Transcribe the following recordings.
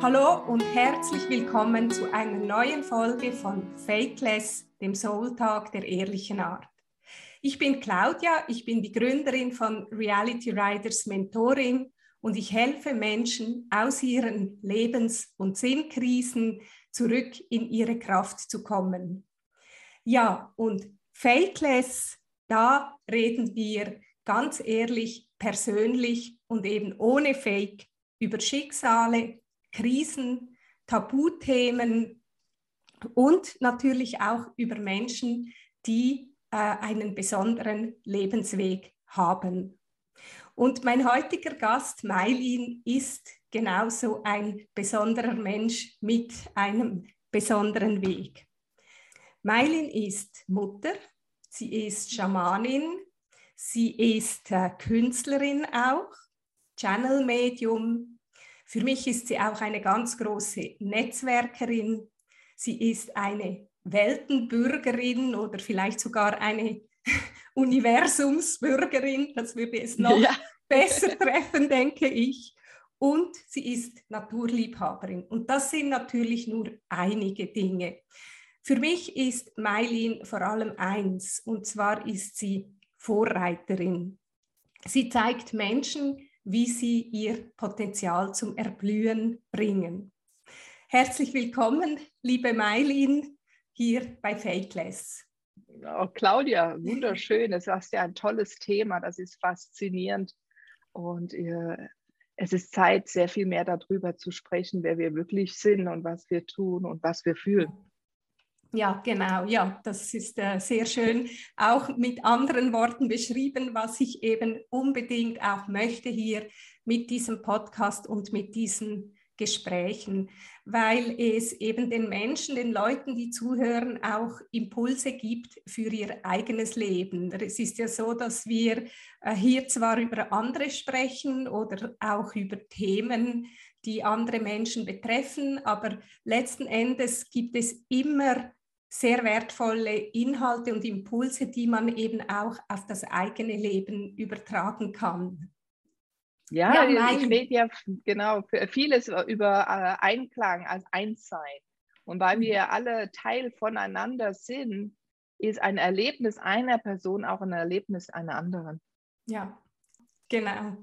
Hallo und herzlich willkommen zu einer neuen Folge von Fakeless, dem Soul Talk der ehrlichen Art. Ich bin Claudia, ich bin die Gründerin von Reality Riders Mentoring und ich helfe Menschen aus ihren Lebens- und Sinnkrisen zurück in ihre Kraft zu kommen. Ja, und Fakeless, da reden wir ganz ehrlich, persönlich und eben ohne Fake über Schicksale, Krisen, Tabuthemen und natürlich auch über Menschen, die äh, einen besonderen Lebensweg haben. Und mein heutiger Gast, Mailin, ist genauso ein besonderer Mensch mit einem besonderen Weg. Mailin ist Mutter, sie ist Schamanin, sie ist äh, Künstlerin auch, Channel-Medium. Für mich ist sie auch eine ganz große Netzwerkerin. Sie ist eine Weltenbürgerin oder vielleicht sogar eine Universumsbürgerin, das würde es noch ja. besser treffen, denke ich. Und sie ist Naturliebhaberin. Und das sind natürlich nur einige Dinge. Für mich ist Mailin vor allem eins, und zwar ist sie Vorreiterin. Sie zeigt Menschen, wie sie ihr Potenzial zum Erblühen bringen. Herzlich willkommen, liebe Mailin, hier bei Fakeless. Oh, Claudia, wunderschön. Das ist ja ein tolles Thema. Das ist faszinierend. Und äh, es ist Zeit, sehr viel mehr darüber zu sprechen, wer wir wirklich sind und was wir tun und was wir fühlen. Ja, genau, ja, das ist äh, sehr schön auch mit anderen Worten beschrieben, was ich eben unbedingt auch möchte hier mit diesem Podcast und mit diesen Gesprächen, weil es eben den Menschen, den Leuten, die zuhören, auch Impulse gibt für ihr eigenes Leben. Es ist ja so, dass wir äh, hier zwar über andere sprechen oder auch über Themen, die andere Menschen betreffen, aber letzten Endes gibt es immer sehr wertvolle Inhalte und Impulse, die man eben auch auf das eigene Leben übertragen kann. Ja, ja ich rede ja genau vieles über äh, Einklang als Einssein. Und weil wir mhm. alle Teil voneinander sind, ist ein Erlebnis einer Person auch ein Erlebnis einer anderen. Ja, genau.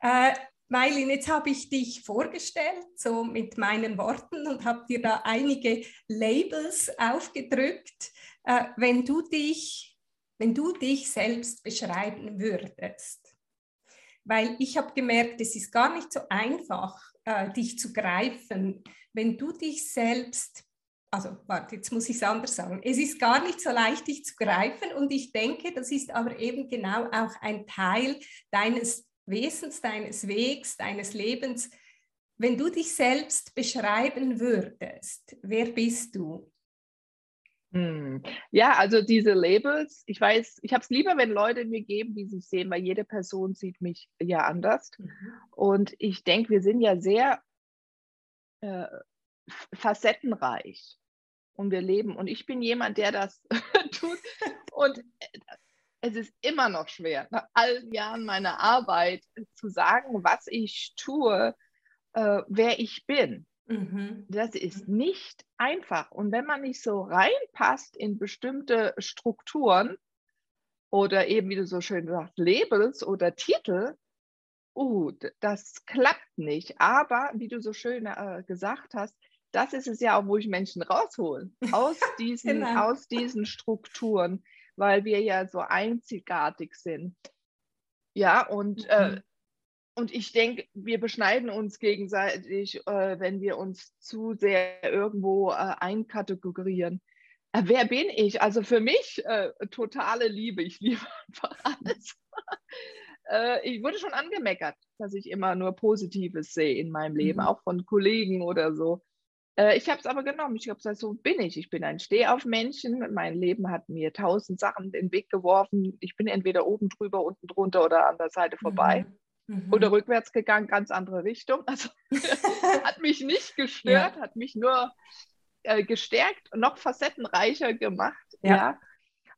Äh, Mailin, jetzt habe ich dich vorgestellt, so mit meinen Worten und habe dir da einige Labels aufgedrückt. Äh, wenn, du dich, wenn du dich selbst beschreiben würdest, weil ich habe gemerkt, es ist gar nicht so einfach, äh, dich zu greifen, wenn du dich selbst also warte, jetzt muss ich es anders sagen. Es ist gar nicht so leicht, dich zu greifen und ich denke, das ist aber eben genau auch ein Teil deines Wesens, deines Wegs, deines Lebens, wenn du dich selbst beschreiben würdest, wer bist du? Hm. Ja, also diese Labels, ich weiß, ich habe es lieber, wenn Leute mir geben, die sich sehen, weil jede Person sieht mich ja anders. Mhm. Und ich denke, wir sind ja sehr äh, facettenreich und wir leben. Und ich bin jemand, der das tut. Und äh, es ist immer noch schwer, nach all Jahren meiner Arbeit zu sagen, was ich tue, äh, wer ich bin. Mhm. Das ist nicht einfach. Und wenn man nicht so reinpasst in bestimmte Strukturen oder eben, wie du so schön sagst, Labels oder Titel, uh, das klappt nicht. Aber wie du so schön äh, gesagt hast, das ist es ja auch, wo ich Menschen raushole, aus diesen, genau. aus diesen Strukturen weil wir ja so einzigartig sind. Ja, und, äh, mhm. äh, und ich denke, wir beschneiden uns gegenseitig, äh, wenn wir uns zu sehr irgendwo äh, einkategorieren. Äh, wer bin ich? Also für mich äh, totale Liebe. Ich liebe einfach alles. ich wurde schon angemeckert, dass ich immer nur Positives sehe in meinem Leben, mhm. auch von Kollegen oder so. Äh, ich habe es aber genommen. Ich habe gesagt, so bin ich. Ich bin ein Stehaufmännchen. Mein Leben hat mir tausend Sachen in den Weg geworfen. Ich bin entweder oben drüber, unten drunter oder an der Seite vorbei. Mhm. mhm. Oder rückwärts gegangen, ganz andere Richtung. Also hat mich nicht gestört, ja. hat mich nur äh, gestärkt, noch facettenreicher gemacht. Ja. ja.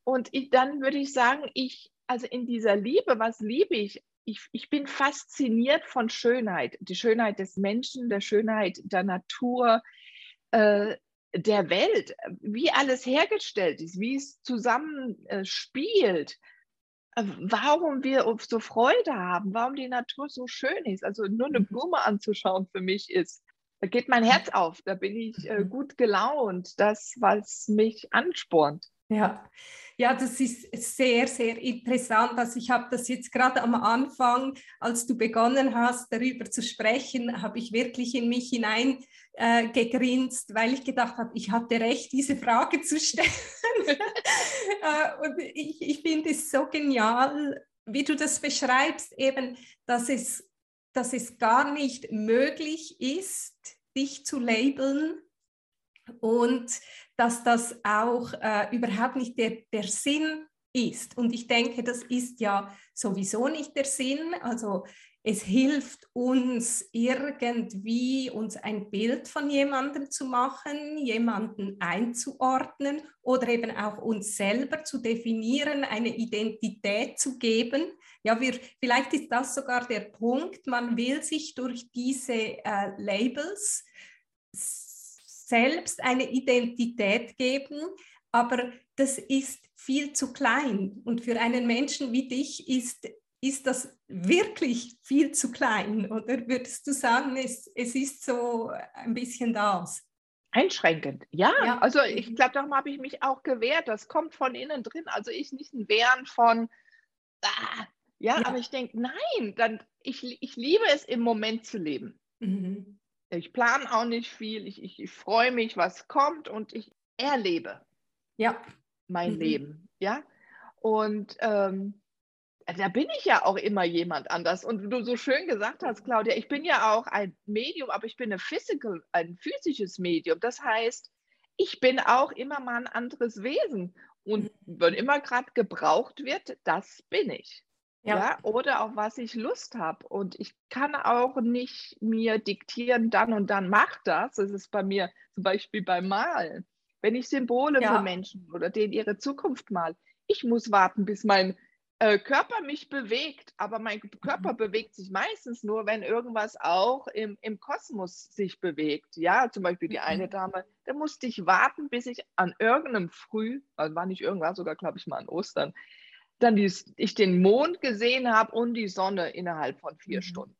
Und ich, dann würde ich sagen, ich, also in dieser Liebe, was liebe ich? ich, ich bin fasziniert von Schönheit, die Schönheit des Menschen, der Schönheit der Natur, äh, der Welt, wie alles hergestellt ist, wie es zusammenspielt, äh, warum wir so Freude haben, warum die Natur so schön ist. Also nur eine mhm. Blume anzuschauen für mich ist, da geht mein Herz auf, da bin ich äh, mhm. gut gelaunt, das, was mich anspornt. Ja. Ja, das ist sehr, sehr interessant. Also ich habe das jetzt gerade am Anfang, als du begonnen hast, darüber zu sprechen, habe ich wirklich in mich hinein äh, gegrinst, weil ich gedacht habe, ich hatte recht, diese Frage zu stellen. äh, und ich, ich finde es so genial, wie du das beschreibst, eben, dass es, dass es gar nicht möglich ist, dich zu labeln und dass das auch äh, überhaupt nicht der, der Sinn ist. Und ich denke, das ist ja sowieso nicht der Sinn. Also es hilft uns irgendwie, uns ein Bild von jemandem zu machen, jemanden einzuordnen oder eben auch uns selber zu definieren, eine Identität zu geben. Ja, wir, vielleicht ist das sogar der Punkt, man will sich durch diese äh, Labels selbst eine Identität geben, aber das ist viel zu klein. Und für einen Menschen wie dich ist, ist das wirklich viel zu klein. Oder würdest du sagen, es, es ist so ein bisschen das? Einschränkend, ja. ja. Also ich glaube, darum habe ich mich auch gewehrt. Das kommt von innen drin. Also ich nicht ein Wehren von, ah, ja, ja, aber ich denke, nein, dann, ich, ich liebe es, im Moment zu leben. Mhm. Ich plane auch nicht viel. Ich, ich, ich freue mich, was kommt und ich erlebe ja. mein mhm. Leben. Ja. Und ähm, da bin ich ja auch immer jemand anders. Und du so schön gesagt hast, Claudia, ich bin ja auch ein Medium, aber ich bin ein, physical, ein physisches Medium. Das heißt, ich bin auch immer mal ein anderes Wesen. Und mhm. wenn immer gerade gebraucht wird, das bin ich. Ja. ja. oder auf was ich Lust habe. Und ich kann auch nicht mir diktieren, dann und dann mach das. Das ist bei mir zum Beispiel beim Malen. Wenn ich Symbole ja. für Menschen oder denen ihre Zukunft mal, ich muss warten, bis mein äh, Körper mich bewegt. Aber mein Körper mhm. bewegt sich meistens nur, wenn irgendwas auch im, im Kosmos sich bewegt. Ja, zum Beispiel die eine mhm. Dame, da musste ich warten, bis ich an irgendeinem Früh, also war nicht irgendwas, sogar glaube ich mal an Ostern, dann die, ich den Mond gesehen habe und die Sonne innerhalb von vier mhm. Stunden.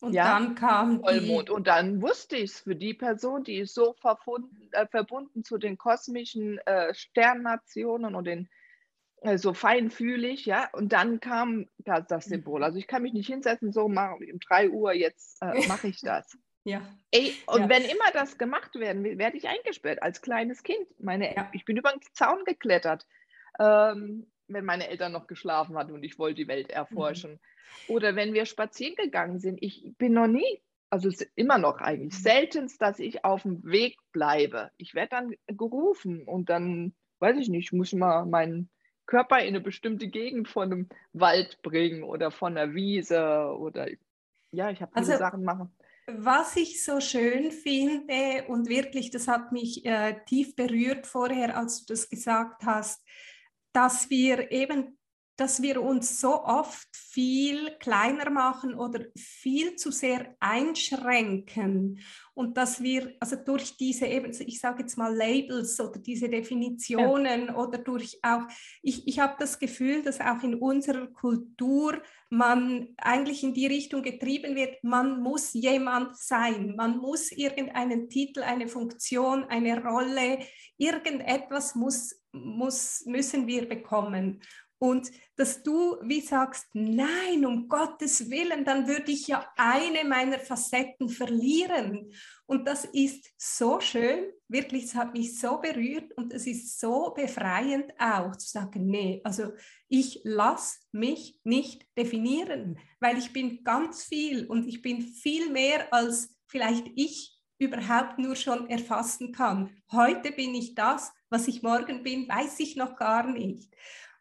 Und ja? dann kam Vollmond. Die... Und dann wusste ich es für die Person, die ist so verbunden, äh, verbunden zu den kosmischen äh, Sternnationen und den äh, so feinfühlig, ja. Und dann kam das, das Symbol. Also ich kann mich nicht hinsetzen, so machen um 3 Uhr, jetzt äh, mache ich das. ja. Ey, und ja. wenn immer das gemacht werden will, werde ich eingesperrt als kleines Kind. Meine, ja. Ich bin über den Zaun geklettert. Ähm, wenn meine Eltern noch geschlafen hatten und ich wollte die Welt erforschen. Mhm. Oder wenn wir spazieren gegangen sind. Ich bin noch nie, also immer noch eigentlich, mhm. seltenst, dass ich auf dem Weg bleibe. Ich werde dann gerufen und dann, weiß ich nicht, muss mal meinen Körper in eine bestimmte Gegend von einem Wald bringen oder von einer Wiese oder ja, ich habe viele also, Sachen machen. Was ich so schön finde und wirklich, das hat mich äh, tief berührt vorher, als du das gesagt hast, dass wir eben, dass wir uns so oft viel kleiner machen oder viel zu sehr einschränken und dass wir also durch diese eben, ich sage jetzt mal Labels oder diese Definitionen ja. oder durch auch, ich, ich habe das Gefühl, dass auch in unserer Kultur man eigentlich in die Richtung getrieben wird, man muss jemand sein, man muss irgendeinen Titel, eine Funktion, eine Rolle, irgendetwas muss muss, müssen wir bekommen. Und dass du wie sagst, nein, um Gottes Willen, dann würde ich ja eine meiner Facetten verlieren. Und das ist so schön, wirklich, es hat mich so berührt und es ist so befreiend auch zu sagen, nee, also ich lasse mich nicht definieren, weil ich bin ganz viel und ich bin viel mehr als vielleicht ich überhaupt nur schon erfassen kann. Heute bin ich das, was ich morgen bin, weiß ich noch gar nicht.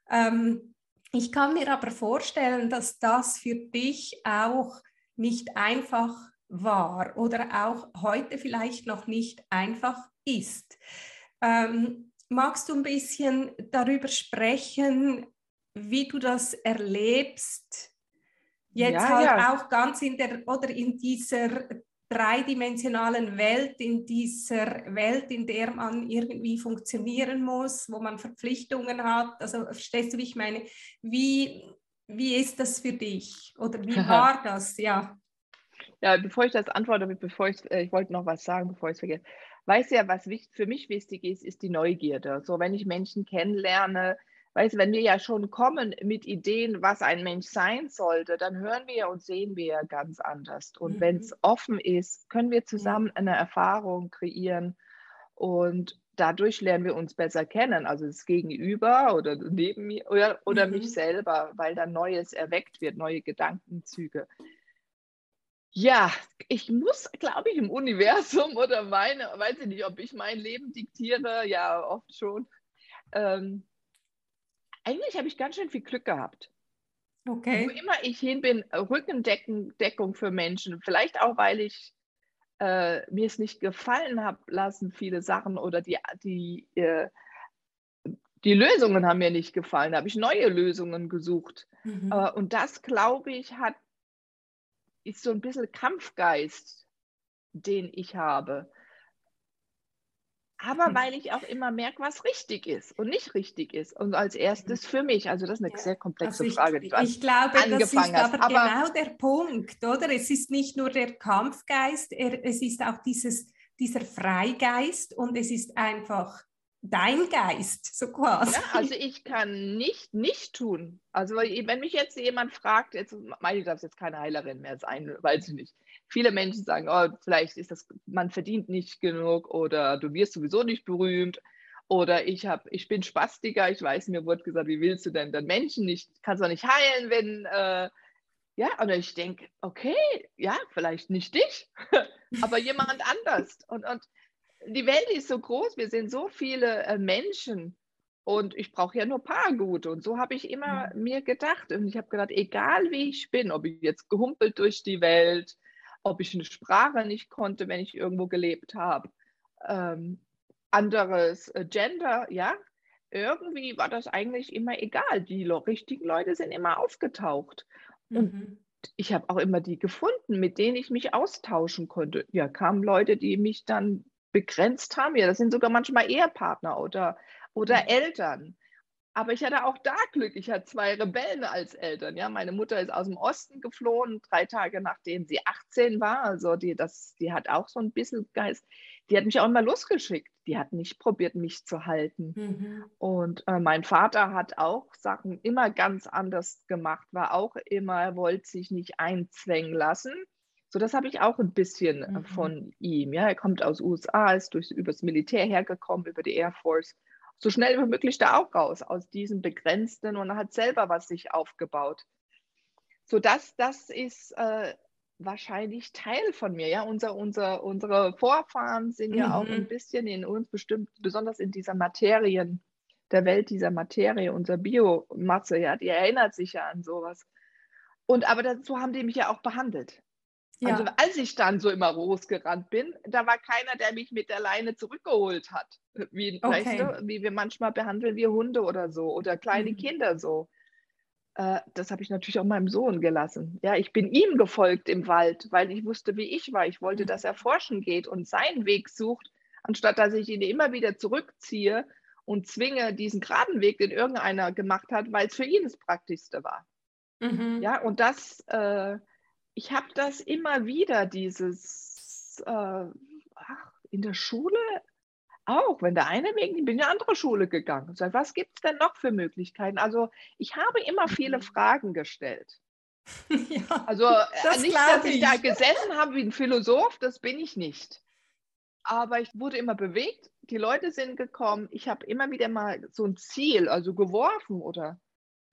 Ähm, ich kann mir aber vorstellen, dass das für dich auch nicht einfach war oder auch heute vielleicht noch nicht einfach ist. Ähm, magst du ein bisschen darüber sprechen, wie du das erlebst, jetzt ja, halt ja. auch ganz in der oder in dieser dreidimensionalen Welt, in dieser Welt, in der man irgendwie funktionieren muss, wo man Verpflichtungen hat. Also verstehst du, wie ich meine? Wie, wie ist das für dich? Oder wie war das? Ja. Ja, bevor ich das antworte, bevor ich, äh, ich wollte noch was sagen, bevor ich es vergesse. Weißt du ja, was für mich wichtig ist, ist die Neugierde. So, wenn ich Menschen kennenlerne, weißt du, wenn wir ja schon kommen mit Ideen, was ein Mensch sein sollte, dann hören wir und sehen wir ganz anders. Und mhm. wenn es offen ist, können wir zusammen eine Erfahrung kreieren und dadurch lernen wir uns besser kennen, also das Gegenüber oder neben mir oder, oder mhm. mich selber, weil dann Neues erweckt wird, neue Gedankenzüge. Ja, ich muss, glaube ich, im Universum oder meine, weiß ich nicht, ob ich mein Leben diktiere, ja, oft schon. Ähm, eigentlich habe ich ganz schön viel Glück gehabt. Okay. Wo immer ich hin bin, Rückendeckung für Menschen. Vielleicht auch, weil ich äh, mir es nicht gefallen habe lassen, viele Sachen oder die, die, äh, die Lösungen haben mir nicht gefallen. Da habe ich neue Lösungen gesucht. Mhm. Äh, und das, glaube ich, hat, ist so ein bisschen Kampfgeist, den ich habe aber hm. weil ich auch immer merke, was richtig ist und nicht richtig ist. Und als erstes für mich. Also das ist eine ja. sehr komplexe also Frage, die du Ich glaube, das ist aber, aber, genau der Punkt, oder? Es ist nicht nur der Kampfgeist, er, es ist auch dieses, dieser Freigeist und es ist einfach dein Geist, so quasi. Ja, also ich kann nicht nicht tun. Also wenn mich jetzt jemand fragt, jetzt meine ich, darf jetzt keine Heilerin mehr sein, weiß ich nicht. Viele Menschen sagen, oh, vielleicht ist das, man verdient nicht genug oder du wirst sowieso nicht berühmt oder ich habe, ich bin Spastiker, ich weiß, mir wurde gesagt, wie willst du denn dann Menschen nicht, kannst du nicht heilen, wenn, äh, ja, und ich denke, okay, ja, vielleicht nicht dich, aber jemand anders. Und, und die Welt ist so groß, wir sind so viele äh, Menschen und ich brauche ja nur paar gute. Und so habe ich immer mhm. mir gedacht. Und ich habe gedacht, egal wie ich bin, ob ich jetzt gehumpelt durch die Welt, ob ich eine Sprache nicht konnte, wenn ich irgendwo gelebt habe, ähm, anderes äh, Gender, ja, irgendwie war das eigentlich immer egal. Die richtigen Leute sind immer aufgetaucht. Und mhm. ich habe auch immer die gefunden, mit denen ich mich austauschen konnte. Ja, kamen Leute, die mich dann begrenzt haben. Ja, das sind sogar manchmal Ehepartner oder, oder mhm. Eltern. Aber ich hatte auch da Glück. Ich hatte zwei Rebellen als Eltern. Ja, meine Mutter ist aus dem Osten geflohen, drei Tage nachdem sie 18 war. Also die, das, die hat auch so ein bisschen Geist. Die hat mich auch immer losgeschickt. Die hat nicht probiert, mich zu halten. Mhm. Und äh, mein Vater hat auch Sachen immer ganz anders gemacht, war auch immer, er wollte sich nicht einzwängen lassen. So, das habe ich auch ein bisschen äh, mhm. von ihm. Ja, er kommt aus USA, ist durch, übers Militär hergekommen, über die Air Force. So schnell wie möglich da auch raus aus diesem Begrenzten und hat selber was sich aufgebaut. So, das, das ist äh, wahrscheinlich Teil von mir. Ja, unser, unser, unsere Vorfahren sind ja auch ein mhm. bisschen in uns bestimmt, besonders in dieser Materien, der Welt dieser Materie, unser Biomasse, ja, die erinnert sich ja an sowas. Und aber dazu haben die mich ja auch behandelt. Ja. Also als ich dann so immer losgerannt bin, da war keiner, der mich mit der Leine zurückgeholt hat. Wie, okay. weißt du, wie wir manchmal behandeln wir Hunde oder so oder kleine mhm. Kinder so. Äh, das habe ich natürlich auch meinem Sohn gelassen. Ja, ich bin ihm gefolgt im Wald, weil ich wusste, wie ich war. Ich wollte, mhm. dass er forschen geht und seinen Weg sucht, anstatt dass ich ihn immer wieder zurückziehe und zwinge diesen geraden Weg, den irgendeiner gemacht hat, weil es für ihn das Praktischste war. Mhm. Ja, und das äh, ich habe das immer wieder, dieses äh, ach, in der Schule auch, wenn der eine Weg, ich bin in eine andere Schule gegangen. Sag, was gibt es denn noch für Möglichkeiten? Also ich habe immer viele mhm. Fragen gestellt. Ja, also äh, das nicht, dass ich, ich da gesessen habe wie ein Philosoph, das bin ich nicht. Aber ich wurde immer bewegt, die Leute sind gekommen, ich habe immer wieder mal so ein Ziel, also geworfen oder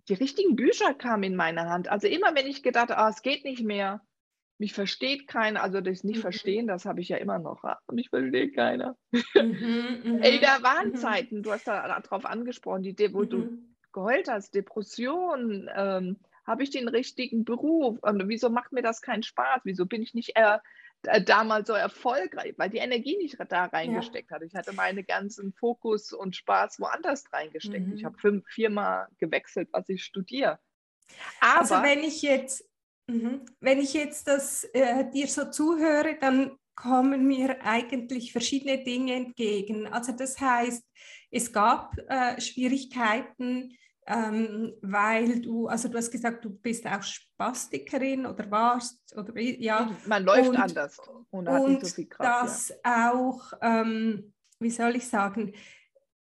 die richtigen Bücher kamen in meine Hand. Also immer, wenn ich gedacht habe, ah, es geht nicht mehr, mich versteht keiner, also das nicht mhm. verstehen, das habe ich ja immer noch. Ah, mich versteht keiner. Mhm, mhm, Ey, da waren mhm. Zeiten, du hast da darauf angesprochen, die, wo du mhm. geheult hast, Depression, ähm, habe ich den richtigen Beruf? Und wieso macht mir das keinen Spaß? Wieso bin ich nicht äh, damals so erfolgreich, weil die Energie nicht da reingesteckt ja. hat. Ich hatte meinen ganzen Fokus und Spaß woanders reingesteckt. Mhm. Ich habe viermal gewechselt, was ich studiere. Also Aber, also wenn ich jetzt Mhm. Wenn ich jetzt das äh, dir so zuhöre, dann kommen mir eigentlich verschiedene Dinge entgegen. Also das heißt, es gab äh, Schwierigkeiten, ähm, weil du, also du hast gesagt, du bist auch Spastikerin oder warst oder ja. Man läuft und, anders und, hat und nicht so viel Kraft. Das ja. auch, ähm, wie soll ich sagen,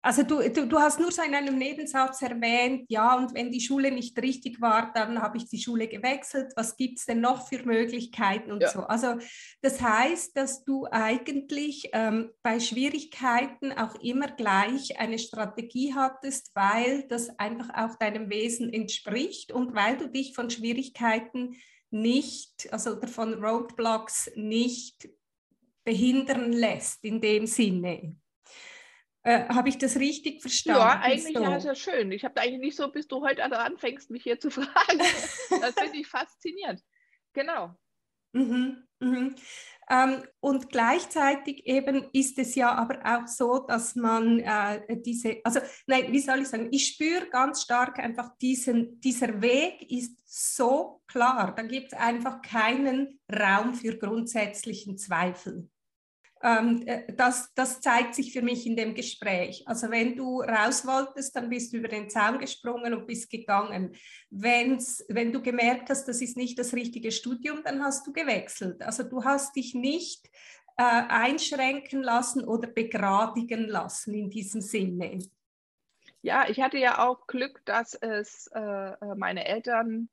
also du, du, du, hast nur so in einem Nebensatz erwähnt, ja, und wenn die Schule nicht richtig war, dann habe ich die Schule gewechselt. Was gibt es denn noch für Möglichkeiten und ja. so? Also das heißt, dass du eigentlich ähm, bei Schwierigkeiten auch immer gleich eine Strategie hattest, weil das einfach auch deinem Wesen entspricht und weil du dich von Schwierigkeiten nicht, also von Roadblocks nicht behindern lässt in dem Sinne. Äh, Habe ich das richtig verstanden? Ja, eigentlich so? ja, ist ja schön. Ich habe eigentlich nicht so, bis du heute anfängst, mich hier zu fragen. das finde ich faszinierend. Genau. Mhm, mhm. Ähm, und gleichzeitig eben ist es ja aber auch so, dass man äh, diese, also nein, wie soll ich sagen, ich spüre ganz stark einfach diesen, dieser Weg ist so klar, da gibt es einfach keinen Raum für grundsätzlichen Zweifel ähm, äh, das, das zeigt sich für mich in dem Gespräch. Also wenn du raus wolltest, dann bist du über den Zaun gesprungen und bist gegangen. Wenn's, wenn du gemerkt hast, das ist nicht das richtige Studium, dann hast du gewechselt. Also du hast dich nicht äh, einschränken lassen oder begradigen lassen in diesem Sinne. Ja, ich hatte ja auch Glück, dass es äh, äh meine Eltern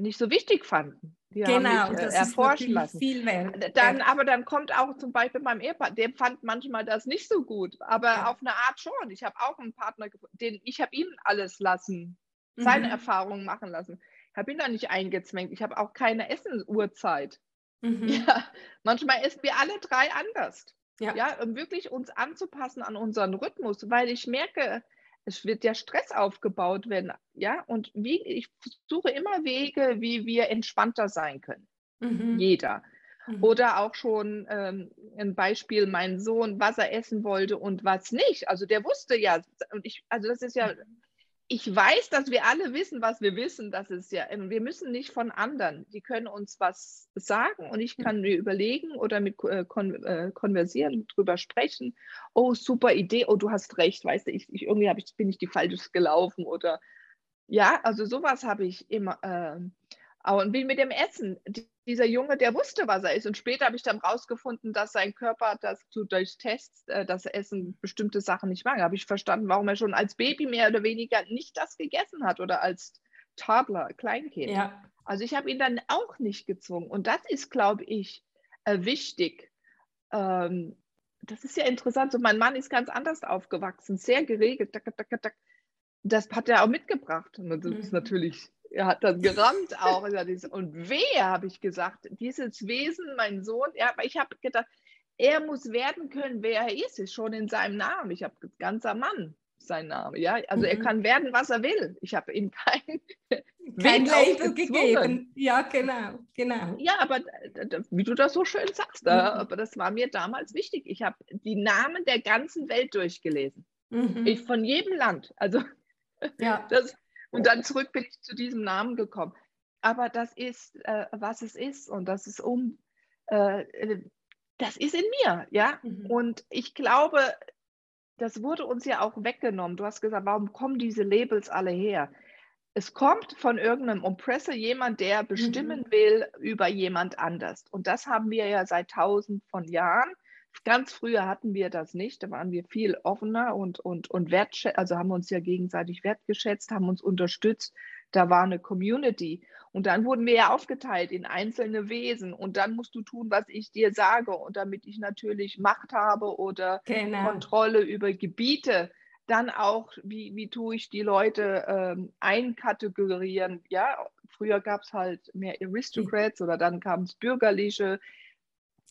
nicht so wichtig fanden. Die genau, haben mich, äh, erforschen lassen. Viel wert. Dann, aber dann kommt auch zum Beispiel beim Ehepaar, der fand manchmal das nicht so gut, aber ja. auf eine Art schon. Ich habe auch einen Partner gefunden, den ich habe ihm alles lassen, mhm. seine Erfahrungen machen lassen. Ich habe ihn da nicht eingezwängt. Ich habe auch keine Essensuhrzeit. Mhm. Ja, manchmal essen wir alle drei anders. Ja. ja, um wirklich uns anzupassen an unseren Rhythmus, weil ich merke, es wird ja Stress aufgebaut werden, ja, und wie, ich suche immer Wege, wie wir entspannter sein können. Mhm. Jeder. Mhm. Oder auch schon ähm, ein Beispiel, mein Sohn, was er essen wollte und was nicht. Also der wusste ja, und ich, also das ist ja mhm ich weiß, dass wir alle wissen, was wir wissen. Das ist ja, wir müssen nicht von anderen. Die können uns was sagen und ich kann mir überlegen oder mit äh, kon äh, konversieren, drüber sprechen. Oh, super Idee. Oh, du hast recht. Weißt du, ich, ich irgendwie ich, bin ich die falsches gelaufen oder ja, also sowas habe ich immer. Äh, und wie mit dem Essen. Dieser Junge, der wusste, was er ist. Und später habe ich dann rausgefunden, dass sein Körper das zu, durch Tests, äh, das Essen bestimmte Sachen nicht mag. Da habe ich verstanden, warum er schon als Baby mehr oder weniger nicht das gegessen hat oder als Toddler, Kleinkind. Ja. Also ich habe ihn dann auch nicht gezwungen. Und das ist, glaube ich, äh, wichtig. Ähm, das ist ja interessant. So, mein Mann ist ganz anders aufgewachsen, sehr geregelt. Das hat er auch mitgebracht. Und das ist mhm. natürlich er hat dann gerammt auch. Und wer, habe ich gesagt, dieses Wesen, mein Sohn, ja, aber ich habe gedacht, er muss werden können, wer er ist, ist schon in seinem Namen. Ich habe ganzer Mann sein Name, ja. Also mhm. er kann werden, was er will. Ich habe ihm kein, kein Label gegeben. Ja, genau, genau. Ja, aber wie du das so schön sagst, mhm. aber das war mir damals wichtig. Ich habe die Namen der ganzen Welt durchgelesen. Mhm. Ich, von jedem Land. Also ja. das, und dann zurück bin ich zu diesem Namen gekommen. Aber das ist, äh, was es ist. Und das ist um, äh, das ist in mir, ja. Mhm. Und ich glaube, das wurde uns ja auch weggenommen. Du hast gesagt, warum kommen diese Labels alle her? Es kommt von irgendeinem Oppressor, jemand, der bestimmen mhm. will über jemand anders. Und das haben wir ja seit tausend von Jahren. Ganz früher hatten wir das nicht, da waren wir viel offener und, und, und wertschätzt, also haben uns ja gegenseitig wertgeschätzt, haben uns unterstützt, da war eine Community. Und dann wurden wir ja aufgeteilt in einzelne Wesen und dann musst du tun, was ich dir sage. Und damit ich natürlich Macht habe oder genau. Kontrolle über Gebiete, dann auch, wie, wie tue ich die Leute ähm, einkategorieren. Ja, früher gab es halt mehr Aristocrats oder dann kam es bürgerliche,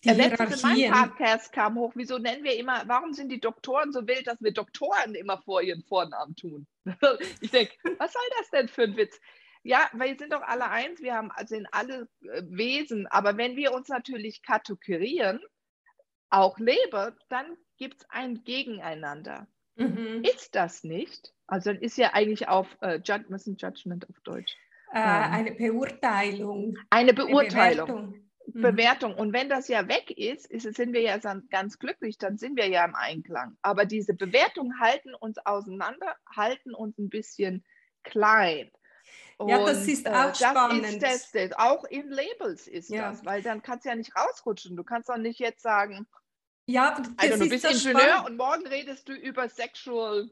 die Letztes in meinem Podcast kam hoch, wieso nennen wir immer, warum sind die Doktoren so wild, dass wir Doktoren immer vor ihren Vornamen tun? ich denke, was soll das denn für ein Witz? Ja, weil wir sind doch alle eins, wir haben, sind alle äh, Wesen, aber wenn wir uns natürlich kategorieren, auch leben, dann gibt es ein Gegeneinander. Mhm. Ist das nicht? Also dann ist ja eigentlich auf, äh, ist Judgment auf Deutsch? äh, eine Beurteilung. Eine Beurteilung. Eine Bewertung. Mhm. Bewertung. Und wenn das ja weg ist, ist, sind wir ja ganz glücklich, dann sind wir ja im Einklang. Aber diese Bewertungen halten uns auseinander, halten uns ein bisschen klein. Und, ja, das ist äh, auch äh, spannend. Das ist das, auch in Labels ist ja. das, weil dann kannst du ja nicht rausrutschen. Du kannst doch nicht jetzt sagen, ja, also du bist Ingenieur spannend. und morgen redest du über Sexual,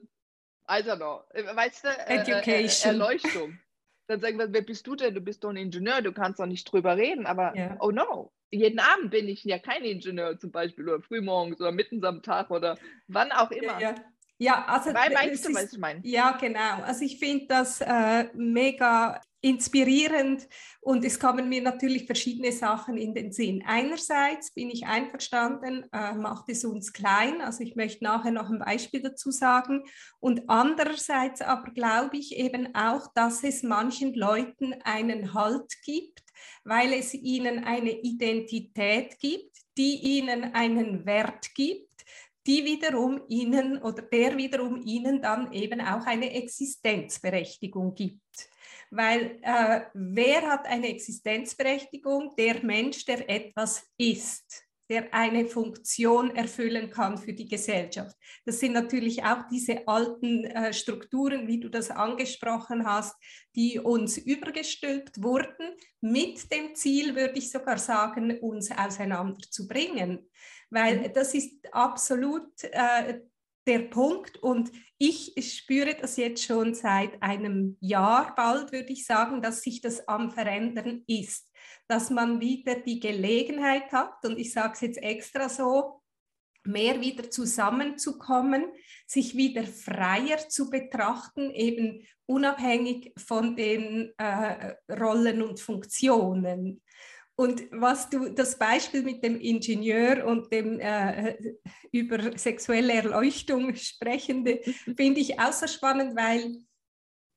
I don't know, äh, weißt du, äh, Education. Erleuchtung. Dann sagen wir, wer bist du denn? Du bist doch ein Ingenieur, du kannst doch nicht drüber reden. Aber ja. oh no, jeden Abend bin ich ja kein Ingenieur zum Beispiel oder frühmorgens oder mitten am Tag oder wann auch immer. Ja, ja. Ja, also Weil weißt du, was ich meine? Ja, genau. Also ich finde das äh, mega inspirierend und es kommen mir natürlich verschiedene Sachen in den Sinn. Einerseits bin ich einverstanden, äh, macht es uns klein, also ich möchte nachher noch ein Beispiel dazu sagen. Und andererseits aber glaube ich eben auch, dass es manchen Leuten einen Halt gibt, weil es ihnen eine Identität gibt, die ihnen einen Wert gibt die wiederum ihnen oder der wiederum ihnen dann eben auch eine Existenzberechtigung gibt. Weil äh, wer hat eine Existenzberechtigung? Der Mensch, der etwas ist, der eine Funktion erfüllen kann für die Gesellschaft. Das sind natürlich auch diese alten äh, Strukturen, wie du das angesprochen hast, die uns übergestülpt wurden, mit dem Ziel, würde ich sogar sagen, uns auseinanderzubringen weil mhm. das ist absolut äh, der Punkt und ich spüre das jetzt schon seit einem Jahr bald, würde ich sagen, dass sich das am Verändern ist, dass man wieder die Gelegenheit hat und ich sage es jetzt extra so, mehr wieder zusammenzukommen, sich wieder freier zu betrachten, eben unabhängig von den äh, Rollen und Funktionen. Und was du, das Beispiel mit dem Ingenieur und dem äh, über sexuelle Erleuchtung sprechende, finde ich so spannend, weil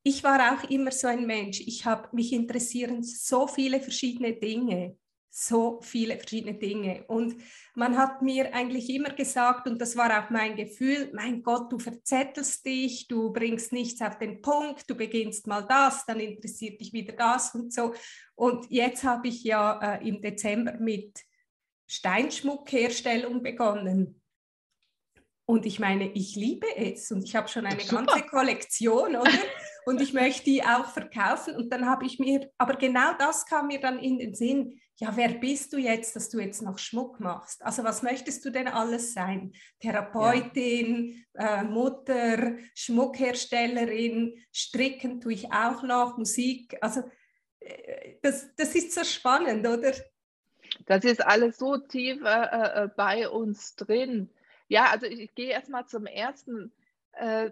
ich war auch immer so ein Mensch. Ich habe mich interessieren so viele verschiedene Dinge so viele verschiedene Dinge. Und man hat mir eigentlich immer gesagt, und das war auch mein Gefühl, mein Gott, du verzettelst dich, du bringst nichts auf den Punkt, du beginnst mal das, dann interessiert dich wieder das und so. Und jetzt habe ich ja äh, im Dezember mit Steinschmuckherstellung begonnen. Und ich meine, ich liebe es und ich habe schon eine Super. ganze Kollektion, oder? Und ich möchte die auch verkaufen. Und dann habe ich mir, aber genau das kam mir dann in den Sinn ja, wer bist du jetzt, dass du jetzt noch Schmuck machst? Also was möchtest du denn alles sein? Therapeutin, ja. äh, Mutter, Schmuckherstellerin, stricken tue ich auch noch, Musik. Also äh, das, das ist so spannend, oder? Das ist alles so tief äh, äh bei uns drin. Ja, also ich, ich gehe erstmal zum ersten. Äh,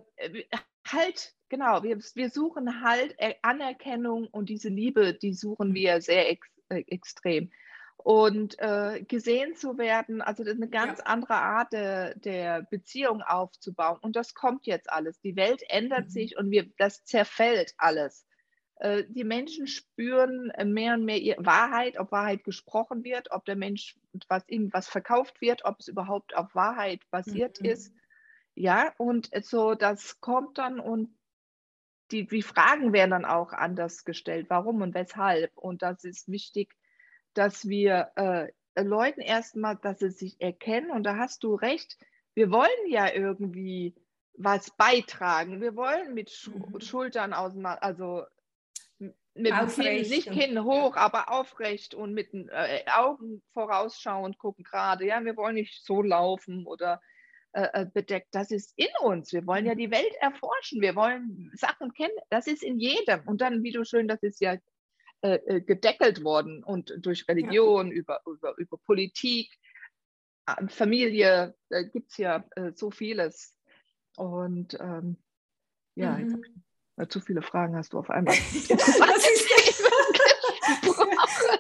halt, genau, wir, wir suchen halt Anerkennung und diese Liebe, die suchen wir sehr extrem äh, extrem. Und äh, gesehen zu werden, also eine ganz ja. andere Art de, der Beziehung aufzubauen. Und das kommt jetzt alles. Die Welt ändert mhm. sich und wir, das zerfällt alles. Äh, die Menschen spüren mehr und mehr ihre Wahrheit, ob Wahrheit gesprochen wird, ob der Mensch, was ihm was verkauft wird, ob es überhaupt auf Wahrheit basiert mhm. ist. Ja, und so, das kommt dann und die, die Fragen werden dann auch anders gestellt, warum und weshalb. Und das ist wichtig, dass wir äh, Leuten erstmal, dass sie sich erkennen. Und da hast du recht, wir wollen ja irgendwie was beitragen. Wir wollen mit Sch mhm. Schultern auseinander, also mit dem Kinn, nicht Kinn hoch, aber aufrecht und mit den äh, Augen vorausschauend gucken gerade. Ja, wir wollen nicht so laufen oder äh, äh, bedeckt. Das ist in uns. Wir wollen ja die Welt erforschen. Wir wollen Sachen kennen. Das ist in jedem. Und dann, wie du schön, das ist ja äh, äh gedeckelt worden und durch Religion, ja. über, über, über Politik, Familie, da gibt es ja äh, so vieles. Und ähm, ja, mhm. zu viele Fragen hast du auf einmal. das ist,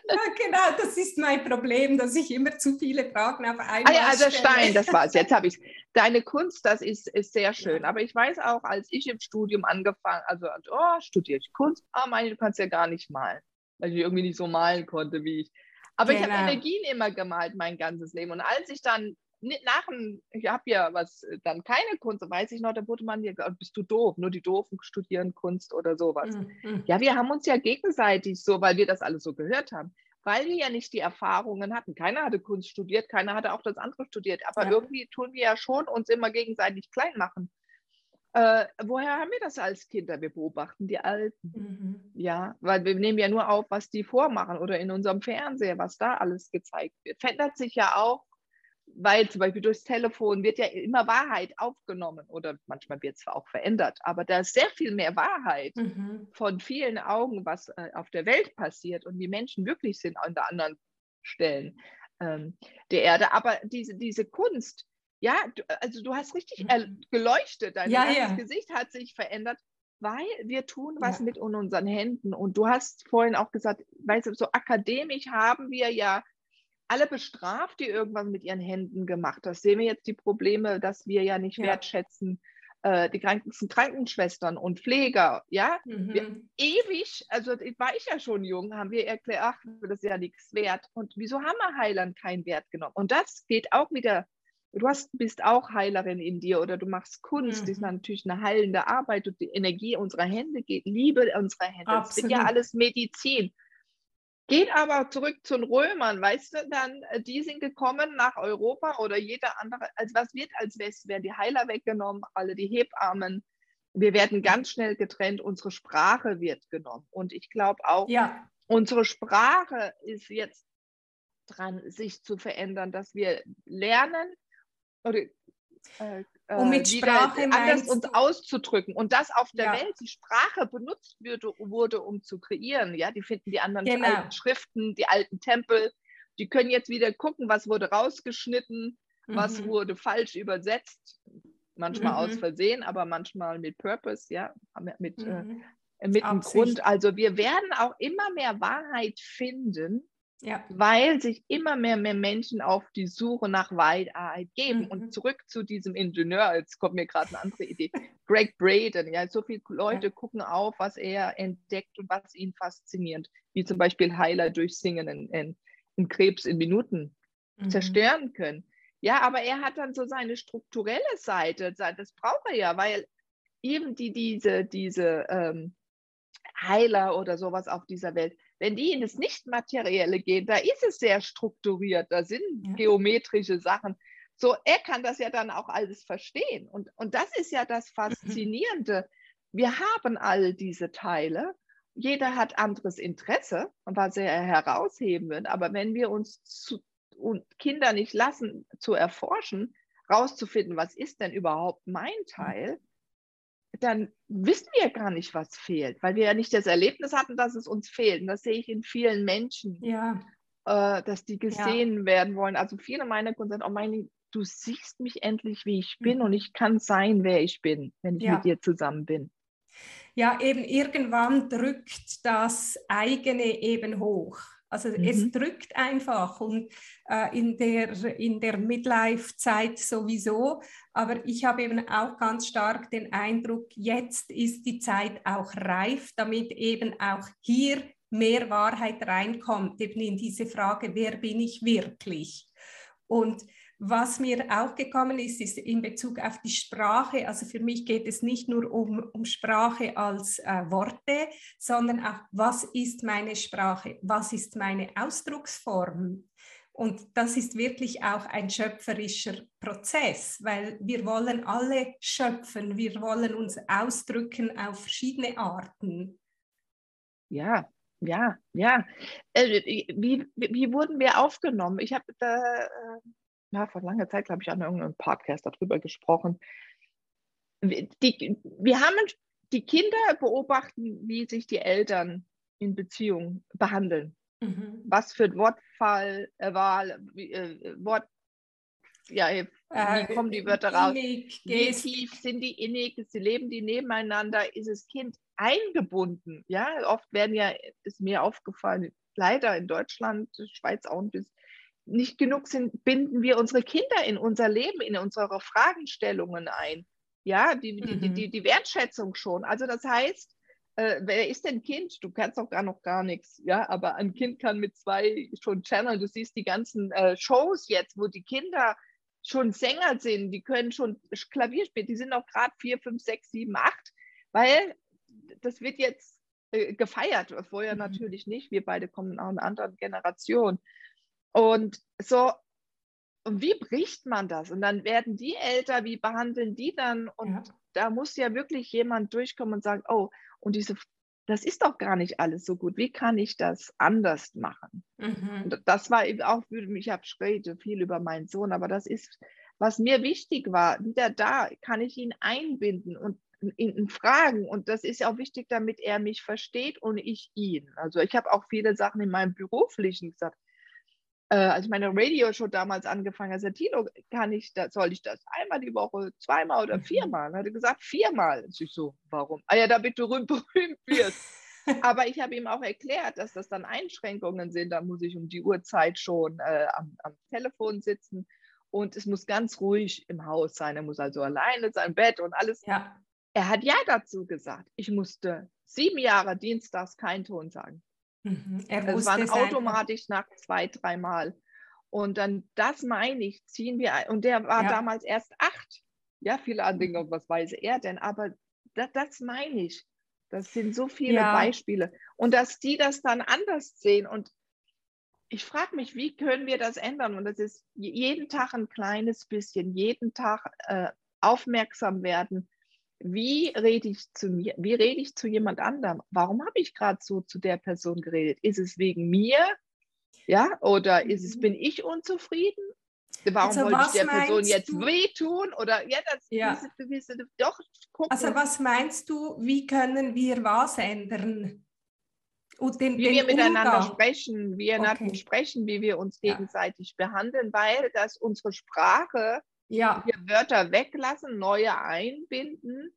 ja, genau, das ist mein Problem, dass ich immer zu viele Fragen auf einmal ah, ja, also Stein, das war's. Jetzt habe ich Deine Kunst, das ist, ist sehr schön. Aber ich weiß auch, als ich im Studium angefangen, also oh, studiere ich Kunst, ah, meine, du kannst ja gar nicht malen, weil ich irgendwie nicht so malen konnte wie ich. Aber genau. ich habe Energien immer gemalt mein ganzes Leben. Und als ich dann nach dem, ich habe ja was, dann keine Kunst, weiß ich noch, da wurde man ja gesagt, bist du doof, nur die Doofen studieren Kunst oder sowas. Mhm. Ja, wir haben uns ja gegenseitig so, weil wir das alles so gehört haben, weil wir ja nicht die Erfahrungen hatten. Keiner hatte Kunst studiert, keiner hatte auch das andere studiert, aber ja. irgendwie tun wir ja schon uns immer gegenseitig klein machen. Äh, woher haben wir das als Kinder? Wir beobachten die Alten. Mhm. Ja, weil wir nehmen ja nur auf, was die vormachen oder in unserem Fernseher, was da alles gezeigt wird. Verändert sich ja auch, weil zum Beispiel durchs Telefon wird ja immer Wahrheit aufgenommen oder manchmal wird es zwar auch verändert, aber da ist sehr viel mehr Wahrheit mhm. von vielen Augen, was äh, auf der Welt passiert und wie Menschen wirklich sind an der anderen Stellen ähm, der Erde. Aber diese, diese Kunst, ja, du, also du hast richtig mhm. geleuchtet, dein ja, ja. Gesicht hat sich verändert, weil wir tun was ja. mit unseren Händen. Und du hast vorhin auch gesagt, weißt du, so akademisch haben wir ja alle bestraft, die irgendwas mit ihren Händen gemacht haben. Das sehen wir jetzt die Probleme, dass wir ja nicht wertschätzen, äh, die ganzen Krankenschwestern und Pfleger, ja, mhm. wir, ewig, also war ich ja schon jung, haben wir erklärt, ach, das ist ja nichts wert. Und wieso haben wir Heilern keinen Wert genommen? Und das geht auch wieder du hast, bist auch Heilerin in dir oder du machst Kunst, mhm. das ist natürlich eine heilende Arbeit und die Energie unserer Hände geht, Liebe unserer Hände. Absolut. Das wird ja alles Medizin. Geht aber zurück zu den Römern, weißt du, dann, äh, die sind gekommen nach Europa oder jeder andere, also was wird als West, werden die Heiler weggenommen, alle die Hebammen, wir werden ganz schnell getrennt, unsere Sprache wird genommen. Und ich glaube auch, ja. unsere Sprache ist jetzt dran, sich zu verändern, dass wir lernen, oder äh, um mit Sprache anders uns auszudrücken und das auf der ja. Welt die Sprache benutzt wurde, wurde, um zu kreieren. Ja, die finden die anderen genau. alten Schriften, die alten Tempel. Die können jetzt wieder gucken, was wurde rausgeschnitten, mhm. was wurde falsch übersetzt. Manchmal mhm. aus Versehen, aber manchmal mit Purpose, ja, mit, äh, mhm. äh, mit einem Grund. Also wir werden auch immer mehr Wahrheit finden ja. Weil sich immer mehr, mehr Menschen auf die Suche nach Wahrheit geben. Mhm. Und zurück zu diesem Ingenieur, jetzt kommt mir gerade eine andere Idee, Greg Braden, ja, so viele Leute ja. gucken auf, was er entdeckt und was ihn fasziniert, wie zum Beispiel Heiler durch Singen in, in, in Krebs in Minuten mhm. zerstören können. Ja, aber er hat dann so seine strukturelle Seite, das braucht er ja, weil eben die, diese, diese ähm, Heiler oder sowas auf dieser Welt, wenn die in das Nicht-Materielle gehen, da ist es sehr strukturiert, da sind ja. geometrische Sachen. So, er kann das ja dann auch alles verstehen. Und, und das ist ja das Faszinierende. Wir haben all diese Teile. Jeder hat anderes Interesse und was er herausheben wird. Aber wenn wir uns zu, und Kinder nicht lassen, zu erforschen, rauszufinden, was ist denn überhaupt mein Teil, dann wissen wir gar nicht, was fehlt, weil wir ja nicht das Erlebnis hatten, dass es uns fehlt. Und das sehe ich in vielen Menschen, ja. äh, dass die gesehen ja. werden wollen. Also viele meiner Kunden sagen, oh meine, du siehst mich endlich, wie ich bin mhm. und ich kann sein, wer ich bin, wenn ich ja. mit dir zusammen bin. Ja, eben irgendwann drückt das eigene eben hoch. Also mhm. es drückt einfach und äh, in der, in der Midlife-Zeit sowieso. Aber ich habe eben auch ganz stark den Eindruck, jetzt ist die Zeit auch reif, damit eben auch hier mehr Wahrheit reinkommt, eben in diese Frage, wer bin ich wirklich? Und was mir auch gekommen ist, ist in Bezug auf die Sprache. Also für mich geht es nicht nur um, um Sprache als äh, Worte, sondern auch, was ist meine Sprache? Was ist meine Ausdrucksform? Und das ist wirklich auch ein schöpferischer Prozess, weil wir wollen alle schöpfen, wir wollen uns ausdrücken auf verschiedene Arten. Ja, ja, ja. Äh, wie, wie, wurden wir aufgenommen? Ich habe da äh, ja, vor langer Zeit, glaube ich, an irgendeinem Podcast darüber gesprochen. Die, wir haben die Kinder beobachten, wie sich die Eltern in Beziehung behandeln. Mhm. Was für Wortfall, äh, Wahl, äh, Wort, ja, wie äh, kommen die Wörter raus? Innig, wie tief sind die innig? Sie leben die nebeneinander? Ist das Kind eingebunden? Ja, oft werden ja, ist mir aufgefallen, leider in Deutschland, Schweiz auch ein bisschen, nicht genug sind, binden wir unsere Kinder in unser Leben, in unsere Fragestellungen ein. Ja, die, mhm. die, die, die Wertschätzung schon. Also das heißt, äh, wer ist denn Kind? Du kannst doch gar noch gar nichts. Ja, aber ein Kind kann mit zwei schon channeln. Du siehst die ganzen äh, Shows jetzt, wo die Kinder schon Sänger sind, die können schon Klavier spielen, die sind auch gerade vier, fünf, sechs, sieben, acht, weil das wird jetzt äh, gefeiert, vorher mhm. natürlich nicht. Wir beide kommen aus einer anderen Generation. Und so, und wie bricht man das? Und dann werden die älter, wie behandeln die dann? Und ja. da muss ja wirklich jemand durchkommen und sagen, oh, und diese das ist doch gar nicht alles so gut. Wie kann ich das anders machen? Mhm. das war eben auch, ich habe rede viel über meinen Sohn, aber das ist, was mir wichtig war, wieder da, kann ich ihn einbinden und ihn fragen. Und das ist auch wichtig, damit er mich versteht und ich ihn. Also ich habe auch viele Sachen in meinem beruflichen gesagt äh, als ich meine Radio-Show damals angefangen habe, Tino, kann ich das, soll ich das einmal die Woche, zweimal oder mhm. viermal? Hat er gesagt, viermal. Und ich so, warum? Ah ja, damit du berühmt wirst. Aber ich habe ihm auch erklärt, dass das dann Einschränkungen sind. Da muss ich um die Uhrzeit schon äh, am, am, Telefon sitzen und es muss ganz ruhig im Haus sein. Er muss also alleine sein Bett und alles. Ja. Er hat ja dazu gesagt. Ich musste sieben Jahre dienstags keinen Ton sagen. Mhm. Es waren automatisch nach zwei, dreimal. Und dann, das meine ich, ziehen wir ein. Und der war ja. damals erst acht. Ja, viele andere Dinge, was weiß er denn? Aber das, das meine ich. Das sind so viele ja. Beispiele. Und dass die das dann anders sehen. Und ich frage mich, wie können wir das ändern? Und das ist jeden Tag ein kleines bisschen, jeden Tag äh, aufmerksam werden wie rede ich zu mir, wie rede ich zu jemand anderem? Warum habe ich gerade so zu der Person geredet? Ist es wegen mir? Ja, oder ist es, mhm. bin ich unzufrieden? Warum also, wollte ich der Person jetzt du? wehtun? Oder ja, das ja. Diese, diese, doch gucken. Also was meinst du, wie können wir was ändern? Und den, wie den wir miteinander Umgang. sprechen, wie wir okay. sprechen, wie wir uns gegenseitig ja. behandeln, weil das unsere Sprache ja. Wir Wörter weglassen, neue einbinden,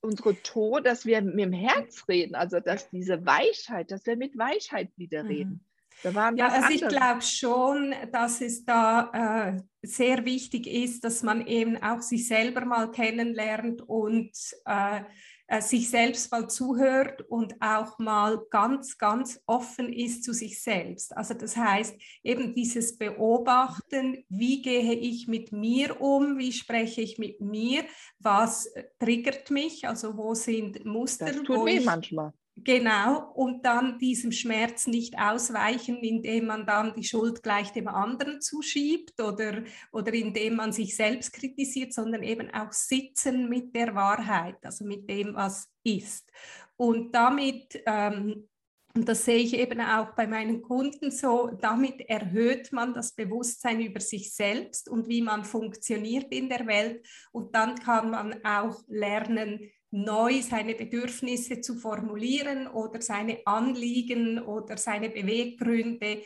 unsere Ton, dass wir mit dem Herz reden, also dass diese Weichheit, dass wir mit Weichheit wieder mhm. reden. Mhm. ja, also ich glaube schon, dass es da äh, sehr wichtig ist, dass man eben auch sich selber mal kennenlernt und äh, äh, sich selbst mal zuhört und auch mal ganz, ganz offen ist zu sich selbst. Also das heißt eben dieses Beobachten, wie gehe ich mit mir um, wie spreche ich mit mir, was triggert mich, also wo sind Muster. Das tut weh manchmal. Genau, und dann diesem Schmerz nicht ausweichen, indem man dann die Schuld gleich dem anderen zuschiebt oder, oder indem man sich selbst kritisiert, sondern eben auch sitzen mit der Wahrheit, also mit dem, was ist. Und damit, ähm, und das sehe ich eben auch bei meinen Kunden so, damit erhöht man das Bewusstsein über sich selbst und wie man funktioniert in der Welt. Und dann kann man auch lernen, neu seine Bedürfnisse zu formulieren oder seine Anliegen oder seine Beweggründe.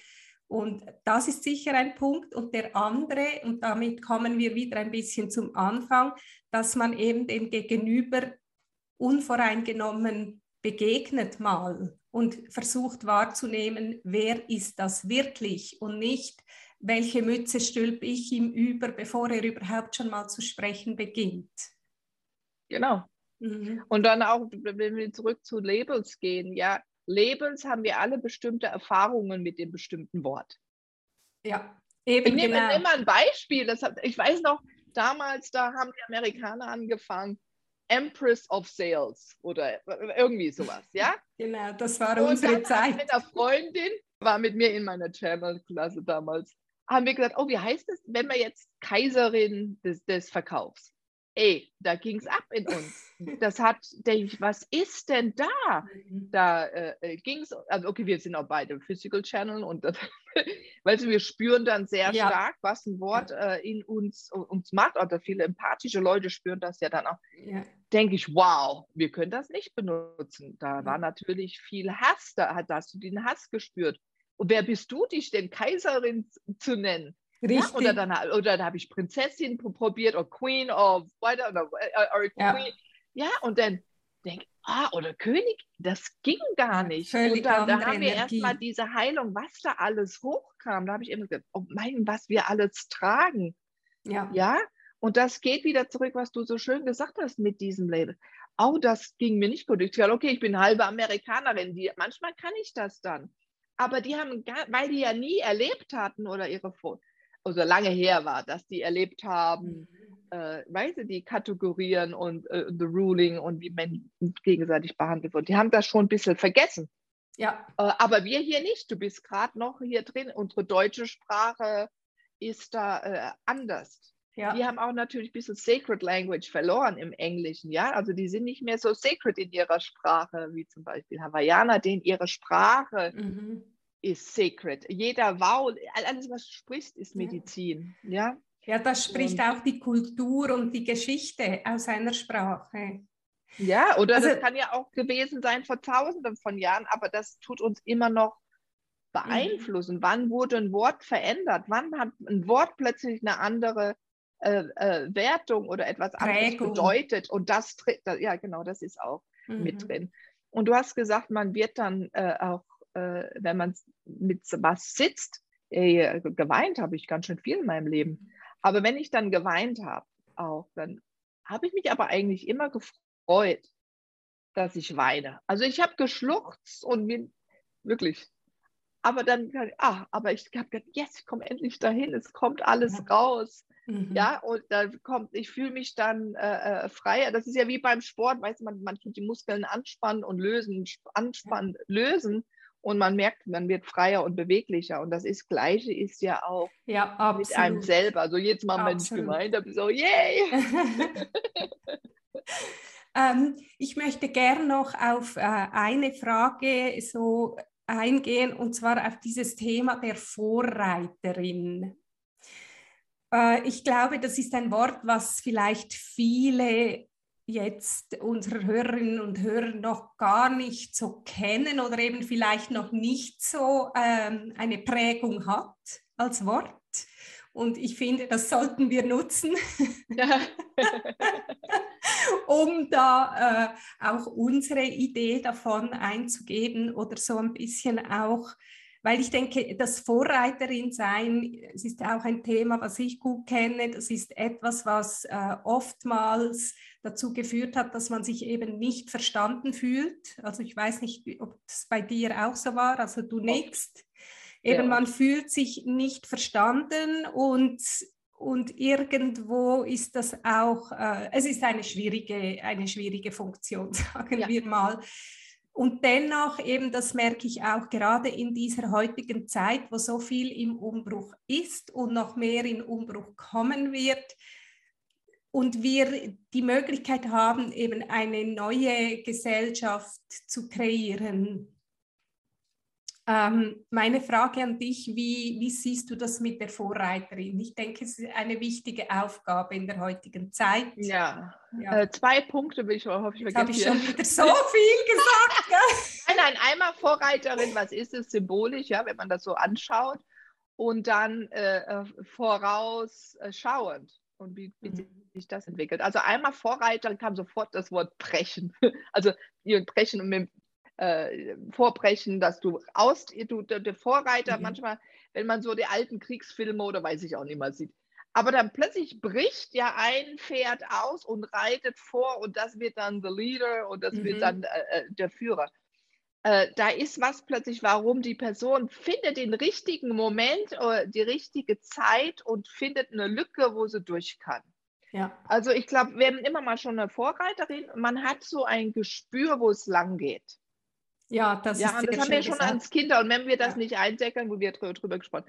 Und das ist sicher ein Punkt. Und der andere, und damit kommen wir wieder ein bisschen zum Anfang, dass man eben dem Gegenüber unvoreingenommen begegnet mal und versucht wahrzunehmen, wer ist das wirklich und nicht, welche Mütze stülpe ich ihm über, bevor er überhaupt schon mal zu sprechen beginnt. Genau, Mhm. Und dann auch, wenn wir zurück zu Labels gehen, ja, Labels haben wir alle bestimmte Erfahrungen mit dem bestimmten Wort. Ja, eben. Ich nehme genau. immer ein Beispiel. Das hat, ich weiß noch, damals, da haben die Amerikaner angefangen, Empress of Sales oder irgendwie sowas, ja? Genau, das war und unsere Zeit. Mit einer Freundin, war mit mir in meiner Channel-Klasse damals, haben wir gesagt, oh, wie heißt es, wenn wir jetzt Kaiserin des, des Verkaufs? Ey, da ging es ab in uns. Das hat, denke ich, was ist denn da? Mhm. Da äh, äh ging es, also okay, wir sind auch beide Physical Channel und das, weißt du, wir spüren dann sehr ja. stark, was ein Wort äh, in uns, uns macht. Oder viele empathische Leute spüren das ja dann auch. Ja. Denke ich, wow, wir können das nicht benutzen. Da war natürlich viel Hass, da hast du den Hass gespürt. Und wer bist du, dich denn Kaiserin zu nennen? Richtig. Ja, oder dann, oder dann habe ich Prinzessin probiert oder Queen of weiter oder, oder Queen. Ja. ja, und dann denke ah, oder König, das ging gar nicht. Völlig und dann, da haben wir erstmal diese Heilung, was da alles hochkam. Da habe ich immer gesagt, oh mein, was wir alles tragen. Ja. ja. Und das geht wieder zurück, was du so schön gesagt hast mit diesem Label. Oh, das ging mir nicht gut. Ich dachte, okay, ich bin halbe Amerikanerin. Die, manchmal kann ich das dann. Aber die haben, weil die ja nie erlebt hatten oder ihre oder lange her war, dass die erlebt haben, Mhm. äh, weißt du, die Kategorien und äh, the ruling und wie man gegenseitig behandelt wird. Die haben das schon ein bisschen vergessen. Ja, Äh, aber wir hier nicht. Du bist gerade noch hier drin. Unsere deutsche Sprache ist da äh, anders. ja. Die haben auch natürlich ein bisschen Sacred Language verloren im Englischen, ja. Also die sind nicht mehr so sacred in ihrer Sprache, wie zum Beispiel Hawaiianer, denen ihre Sprache Mhm. Ist sacred. Jeder Vowel, alles, was du sprichst, ist. Medizin, ja. Ja, das spricht Und- auch die Kultur und die Geschichte aus einer Sprache. Ja, oder Also- das kann ja auch gewesen sein vor tausenden von Jahren, aber das tut uns immer noch beeinflussen. Wann wurde ein Wort verändert? Wann hat ein Wort plötzlich eine andere äh, äh, Wertung oder etwas anderes Prägung. bedeutet? Und das, ja genau, das ist auch mit Mhm. drin. Und du hast gesagt, man wird dann äh, auch, äh, wenn man mit was sitzt, äh, geweint habe ich ganz schön viel in meinem Leben. Aber wenn ich dann geweint habe, auch, dann habe ich mich aber eigentlich immer gefreut, dass ich weine. Also ich habe geschluchzt und bin wirklich. Aber dann, ah, aber ich habe gedacht, yes, ich komme endlich dahin, es kommt alles Ja. raus. Mhm. Ja, und da kommt, ich fühle mich dann äh, äh, freier. Das ist ja wie beim Sport, weißt du, man, man tut die Muskeln anspannen und lösen, sp- anspannen, lösen und man merkt, man wird freier und beweglicher. Und das ist Gleiche ist ja auch Ja, mit einem selber. So jetzt mal, wenn ich gemeint habe, so, yay! ähm, ich möchte gern noch auf äh, eine Frage so eingehen, und zwar auf dieses Thema der Vorreiterin. Äh, ich glaube, das ist ein Wort, was vielleicht viele jetzt unserer Hörerinnen und Hörer noch gar nicht so kennen oder eben vielleicht noch nicht so ähm, eine Prägung hat als Wort. Und ich finde, das sollten wir nutzen, um da äh, auch unsere Idee davon einzugeben oder so ein bisschen auch, weil ich denke, das Vorreiterin sein, es ist auch ein Thema, was ich gut kenne. Das ist etwas, was äh, oftmals dazu geführt hat, dass man sich eben nicht verstanden fühlt. Also ich weiß nicht, ob es bei dir auch so war. Also du nickst. Eben, Ja. man fühlt sich nicht verstanden und, und irgendwo ist das auch, äh, es ist eine schwierige, eine schwierige Funktion, sagen Ja. wir mal. Und dennoch eben, das merke ich auch gerade in dieser heutigen Zeit, wo so viel im Umbruch ist und noch mehr in Umbruch kommen wird und wir die Möglichkeit haben, eben eine neue Gesellschaft zu kreieren. Ähm, meine Frage an dich, wie, wie siehst du das mit der Vorreiterin? Ich denke, es ist eine wichtige Aufgabe in der heutigen Zeit. ja, Ja. äh, zwei Punkte will ich hoffe ich Jetzt habe ich schon wieder so viel gesagt. Nein, nein, einmal Vorreiterin, was ist es symbolisch, ja, wenn man das so anschaut. Und dann äh, äh, vorausschauend und wie, wie Mhm. Sich das entwickelt. Also einmal Vorreiterin kam sofort das Wort brechen. Also ihr brechen und mit äh, vorbrechen, dass du aus, du, der, der Vorreiter Mhm. manchmal, wenn man so die alten Kriegsfilme oder weiß ich auch nicht mal sieht, aber dann plötzlich bricht ja ein Pferd aus und reitet vor und das wird dann the leader und das Mhm. wird dann äh, äh, der Führer. Äh, da ist was plötzlich, warum die Person findet den richtigen Moment oder die richtige Zeit und findet eine Lücke, wo sie durch kann. Ja, Also ich glaube, wir haben immer mal schon eine Vorreiterin. Man hat so ein Gespür, wo es lang geht. ja das Ja, ist das haben wir schon gesagt. als Kinder. Und wenn wir das Ja. nicht eindecken, wo wir drüber, drüber gesprochen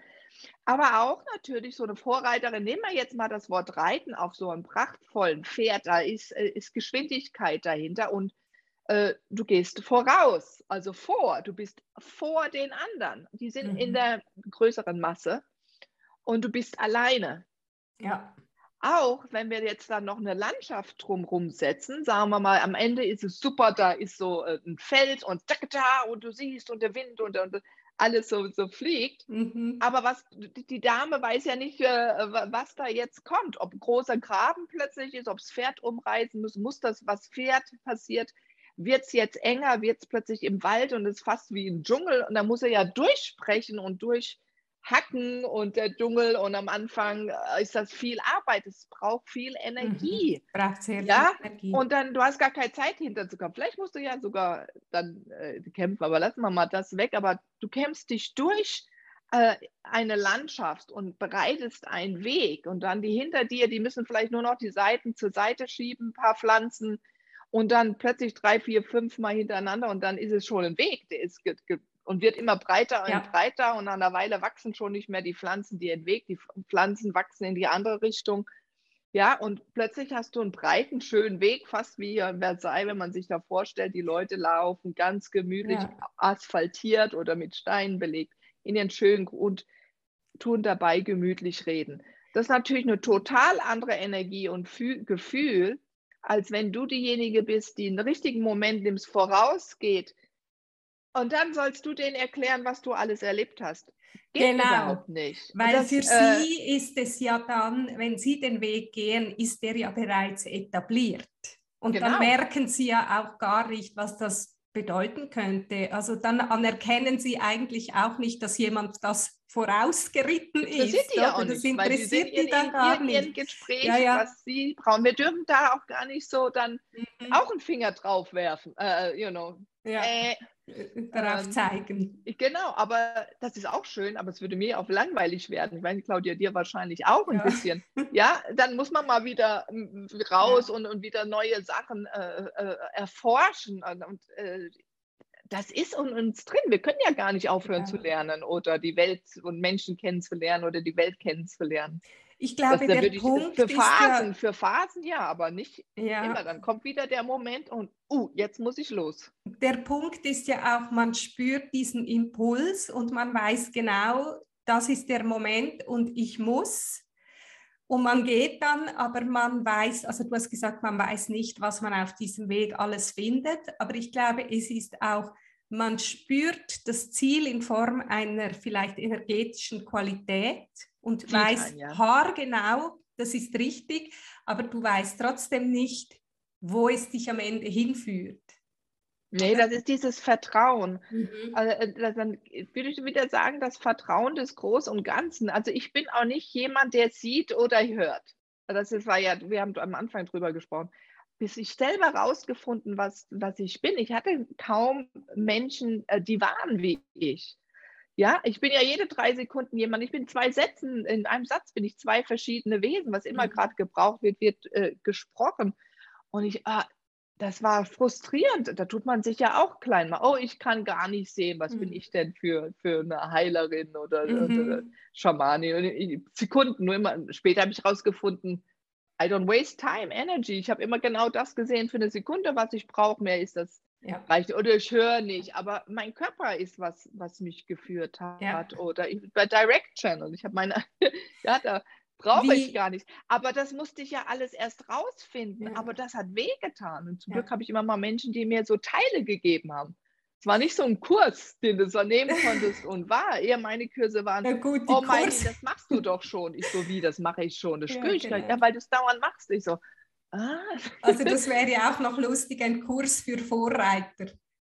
Aber auch natürlich so eine Vorreiterin. Nehmen wir jetzt mal das Wort Reiten auf so einem prachtvollen Pferd. Da ist, äh, ist Geschwindigkeit dahinter und äh, du gehst voraus, also vor. Du bist vor den anderen. Die sind in Mhm. der größeren Masse und du bist alleine. Ja, Auch wenn wir jetzt dann noch eine Landschaft drumherum setzen, sagen wir mal, am Ende ist es super, da ist so äh, ein Feld und da und du siehst und der Wind und, und alles so, so fliegt. mhm. Aber was die Dame weiß ja nicht, äh, wa- was da jetzt kommt. Ob großer Graben plötzlich ist, ob das Pferd umreißen muss, muss das, was Pferd passiert, wird es jetzt enger, wird es plötzlich im Wald und es ist fast wie im Dschungel und da muss er ja durchsprechen und durchhacken und der Dschungel und am Anfang äh, ist das viel Arbeit, es braucht viel Energie. braucht sehr Ja, viel Energie. Und dann, du hast gar keine Zeit hinterzukommen. Vielleicht musst du ja sogar dann äh, kämpfen, aber lassen wir mal das weg. Aber du kämpfst dich durch, äh, eine Landschaft und bereitest einen Weg und dann die hinter dir, die müssen vielleicht nur noch die Seiten zur Seite schieben, ein paar Pflanzen und dann plötzlich drei, vier, fünf Mal hintereinander und dann ist es schon ein Weg, der ist und wird immer breiter und ja. breiter und nach einer Weile wachsen schon nicht mehr die Pflanzen die entweg, die Pflanzen wachsen in die andere Richtung. Ja, und plötzlich hast du einen breiten, schönen Weg, fast wie in Versailles, wenn man sich da vorstellt, die Leute laufen ganz gemütlich ja. asphaltiert oder mit Steinen belegt in ihren schönen und tun dabei gemütlich reden. Das ist natürlich eine total andere Energie und Gefühl, als wenn du diejenige bist, die einen richtigen Moment nimmst, vorausgeht. Und dann sollst du denen erklären, was du alles erlebt hast. Geht genau, nicht. Weil das, für äh, sie ist es ja dann, wenn sie den Weg gehen, ist der ja bereits etabliert. Und genau. dann merken sie ja auch gar nicht, was das bedeuten könnte. Also dann anerkennen sie eigentlich auch nicht, dass jemand das vorausgeritten ist. Die ja auch das nicht, interessiert die, die dann in, gar in, nicht. Gespräch, ja, ja. was sie brauchen. Wir dürfen da auch gar nicht so dann mhm. auch einen Finger drauf werfen. Uh, you know. Ja. Äh, darauf ähm, zeigen. Genau, aber das ist auch schön, aber es würde mir auch langweilig werden. Ich meine, Claudia, dir wahrscheinlich auch ein ja. bisschen. Ja, dann muss man mal wieder raus ja. und, und wieder neue Sachen äh, äh, erforschen. Und, und äh, das ist in uns drin. Wir können ja gar nicht aufhören ja. zu lernen oder die Welt und Menschen kennenzulernen oder die Welt kennenzulernen. Ich glaube, das, der Punkt für Phasen, ja, für Phasen ja, aber nicht ja. immer. Dann kommt wieder der Moment und, uh, jetzt muss ich los. Der Punkt ist ja auch, man spürt diesen Impuls und man weiß genau, das ist der Moment und ich muss. Und man geht dann, aber man weiß, also du hast gesagt, man weiß nicht, was man auf diesem Weg alles findet, aber ich glaube, es ist auch, man spürt das Ziel in Form einer vielleicht energetischen Qualität und Die weißt ja. haargenau, das ist richtig, aber du weißt trotzdem nicht, wo es dich am Ende hinführt. Nee, das ist dieses Vertrauen. Mhm. Also, äh, dann würde ich wieder sagen, das Vertrauen des Großen und Ganzen. Also ich bin auch nicht jemand, der sieht oder hört. Das war ja, wir haben am Anfang drüber gesprochen. Bis ich selber rausgefunden, was, was ich bin. Ich hatte kaum Menschen, äh, die waren wie ich. Ja, ich bin ja jede drei Sekunden jemand. Ich bin zwei Sätzen, in einem Satz bin ich zwei verschiedene Wesen. Was immer mhm. gerade gebraucht wird, wird äh, gesprochen. Und ich, ah, das war frustrierend. Da tut man sich ja auch klein. Mal. Oh, ich kann gar nicht sehen, was mhm. bin ich denn für, für eine Heilerin oder, mhm. oder Schamanin. Sekunden, nur immer. Später habe ich herausgefunden, I don't waste time, energy. Ich habe immer genau das gesehen für eine Sekunde, was ich brauche. Mehr ist das ja. reicht. Oder ich höre nicht, aber mein Körper ist was, was mich geführt hat. Ja. Oder ich, bei Direct Channel, ich habe meine, ja, da brauche ich gar nicht. Aber das musste ich ja alles erst rausfinden. Ja. Aber das hat wehgetan. Und zum Glück habe ich immer mal Menschen, die mir so Teile gegeben haben. Es war nicht so ein Kurs, den du so nehmen konntest und war. Eher meine Kurse waren, ja, gut, oh mein, das machst du doch schon. Ich so, wie, das mache ich schon. Das spüre ich genau. Ja, weil du es dauernd machst. Ich so, Ah. Also das wäre auch noch lustig, ein Kurs für Vorreiter.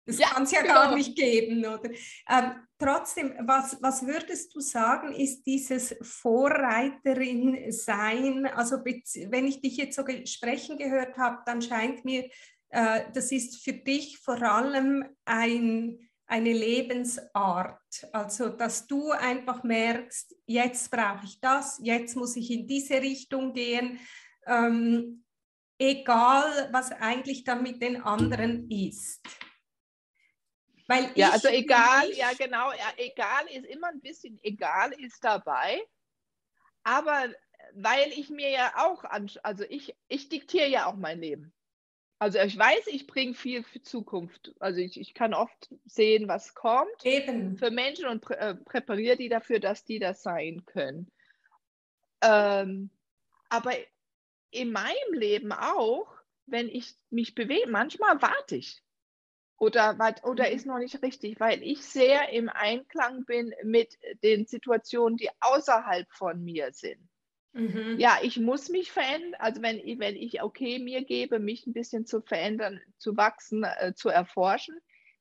Das ja, kann es ja genau. gar nicht geben, oder? Ähm, trotzdem, was, was würdest du sagen, ist dieses Vorreiterin sein? Also wenn ich dich jetzt so sprechen gehört habe, dann scheint mir, äh, das ist für dich vor allem ein, eine Lebensart. Also, dass du einfach merkst, jetzt brauche ich das, jetzt muss ich in diese Richtung gehen. Ähm, egal was eigentlich dann mit den anderen ist. Weil ja, also egal, ich, ja genau, ja, egal ist immer ein bisschen egal ist dabei, aber weil ich mir ja auch, also ich, ich diktiere ja auch mein Leben. Also ich weiß, ich bringe viel für Zukunft. Also ich, ich kann oft sehen, was kommt Eben. für Menschen und prä, äh, präpariere die dafür, dass die das sein können. Ähm, aber in meinem Leben auch, wenn ich mich bewege, manchmal warte ich. Oder, oder mhm. ist noch nicht richtig, weil ich sehr im Einklang bin mit den Situationen, die außerhalb von mir sind. Mhm. Ja, ich muss mich verändern. Also wenn, wenn ich okay mir gebe, mich ein bisschen zu verändern, zu wachsen, äh, zu erforschen,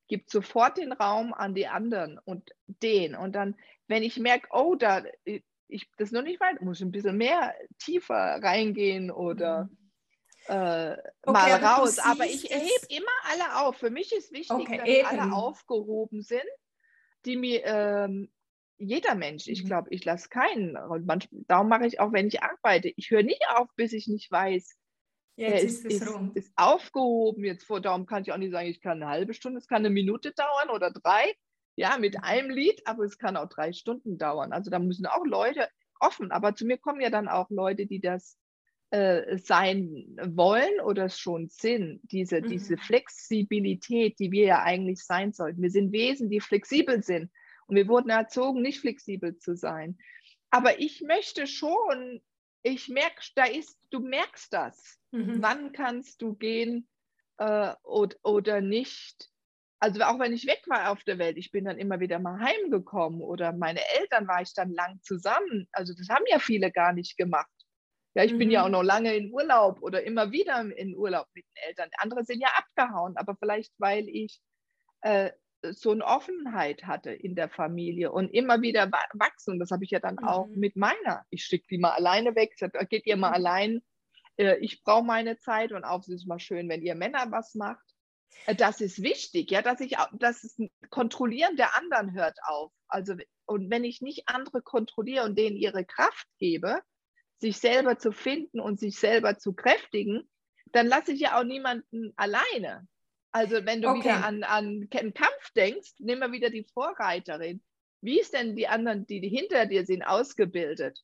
gibt sofort den Raum an die anderen und den. Und dann, wenn ich merke, oh, da äh, ich das noch nicht weit, muss ein bisschen mehr tiefer reingehen oder mhm. äh, okay, mal aber raus. Aber ich erhebe immer alle auf. Für mich ist wichtig, okay, dass eben. alle aufgehoben sind, die mir, ähm, jeder Mensch. Ich mhm. glaube, ich lasse keinen. Und manch, darum mache ich auch, wenn ich arbeite. Ich höre nicht auf, bis ich nicht weiß, Jetzt ist, ist, ist, ist, aufgehoben. Jetzt vor, darum kann ich auch nicht sagen, ich kann eine halbe Stunde, es kann eine Minute dauern oder drei. Ja, mit einem Lied, aber es kann auch drei Stunden dauern. Also da müssen auch Leute offen. Aber zu mir kommen ja dann auch Leute, die das äh, sein wollen oder es schon sind. Diese, mhm. diese Flexibilität, die wir ja eigentlich sein sollten. Wir sind Wesen, die flexibel sind. Und wir wurden erzogen, nicht flexibel zu sein. Aber ich möchte schon, ich merke, da ist, du merkst das. Mhm. Wann kannst du gehen äh, oder, oder nicht? Also auch wenn ich weg war auf der Welt, ich bin dann immer wieder mal heimgekommen oder meine Eltern war ich dann lang zusammen. Also das haben ja viele gar nicht gemacht. Ja, ich mhm. bin ja auch mhm. noch lange in Urlaub oder immer wieder in Urlaub mit den Eltern. Andere sind ja abgehauen, aber vielleicht weil ich äh, so eine Offenheit hatte in der Familie und immer wieder wachsen. Das habe ich ja dann mhm. auch mit meiner. Ich schicke die mal alleine weg, sage, äh, geht ihr mal mhm. allein. Äh, ich brauche meine Zeit und auch es ist mal schön, wenn ihr Männer was macht. Äh, das ist wichtig, ja, dass ich das Kontrollieren der anderen hört auf. Also und wenn ich nicht andere kontrolliere und denen ihre Kraft gebe, sich selber zu finden und sich selber zu kräftigen, dann lasse ich ja auch niemanden alleine. Also wenn du okay. wieder an, an einen Kampf denkst, nimm mal wieder die Vorreiterin. Wie ist denn die anderen, die, die hinter dir sind, ausgebildet?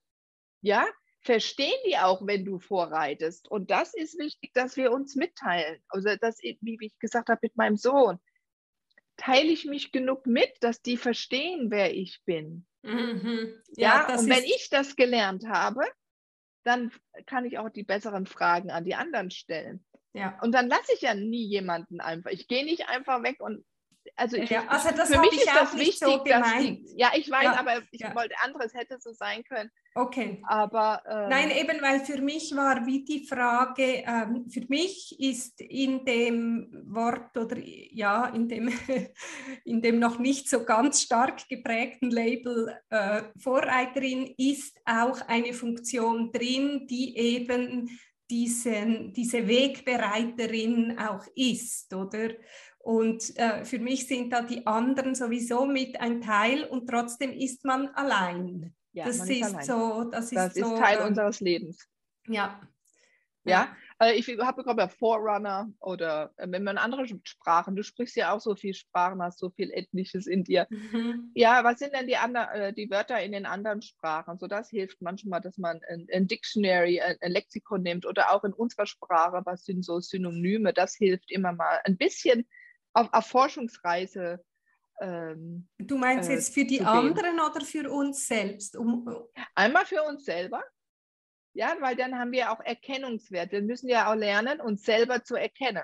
Ja, verstehen die auch, wenn du vorreitest? Und das ist wichtig, dass wir uns mitteilen. Also das, wie ich gesagt habe mit meinem Sohn, teile ich mich genug mit, dass die verstehen, wer ich bin. Mhm. Ja, ja und wenn ich das gelernt habe, dann kann ich auch die besseren Fragen an die anderen stellen. Ja. Und dann lasse ich ja nie jemanden einfach. Ich gehe nicht einfach weg und also, ich, ja, also das für mich ist das wichtig, so dass die, ja, ich weiß, ja, aber ich ja. wollte anderes hätte so sein können. Okay. Aber ähm, nein, eben weil für mich war wie die Frage, ähm, für mich ist in dem Wort oder ja in dem in dem noch nicht so ganz stark geprägten Label äh, Vorreiterin ist auch eine Funktion drin, die eben diesen, diese Wegbereiterin auch ist, oder? Und äh, für mich sind da die anderen sowieso mit ein Teil und trotzdem ist man allein. Ja, das ist, ist so, das ist, das ist so, Teil äh, unseres Lebens. Ja. Ja, äh, ich habe gerade Forerunner oder äh, wenn man andere Sprachen, du sprichst ja auch so viel Sprachen, hast so viel Ethnisches in dir. Mhm. Ja, was sind denn die, andre, äh, die Wörter in den anderen Sprachen? So, das hilft manchmal, dass man ein, ein Dictionary, ein, ein, Lexikon nimmt oder auch in unserer Sprache, was sind so Synonyme, das hilft immer mal ein bisschen auf, auf Forschungsreise. Ähm, du meinst äh, jetzt für die anderen oder für uns selbst? Um, Einmal für uns selber, ja, weil dann haben wir auch Erkennungswert. Wir müssen ja auch lernen, uns selber zu erkennen.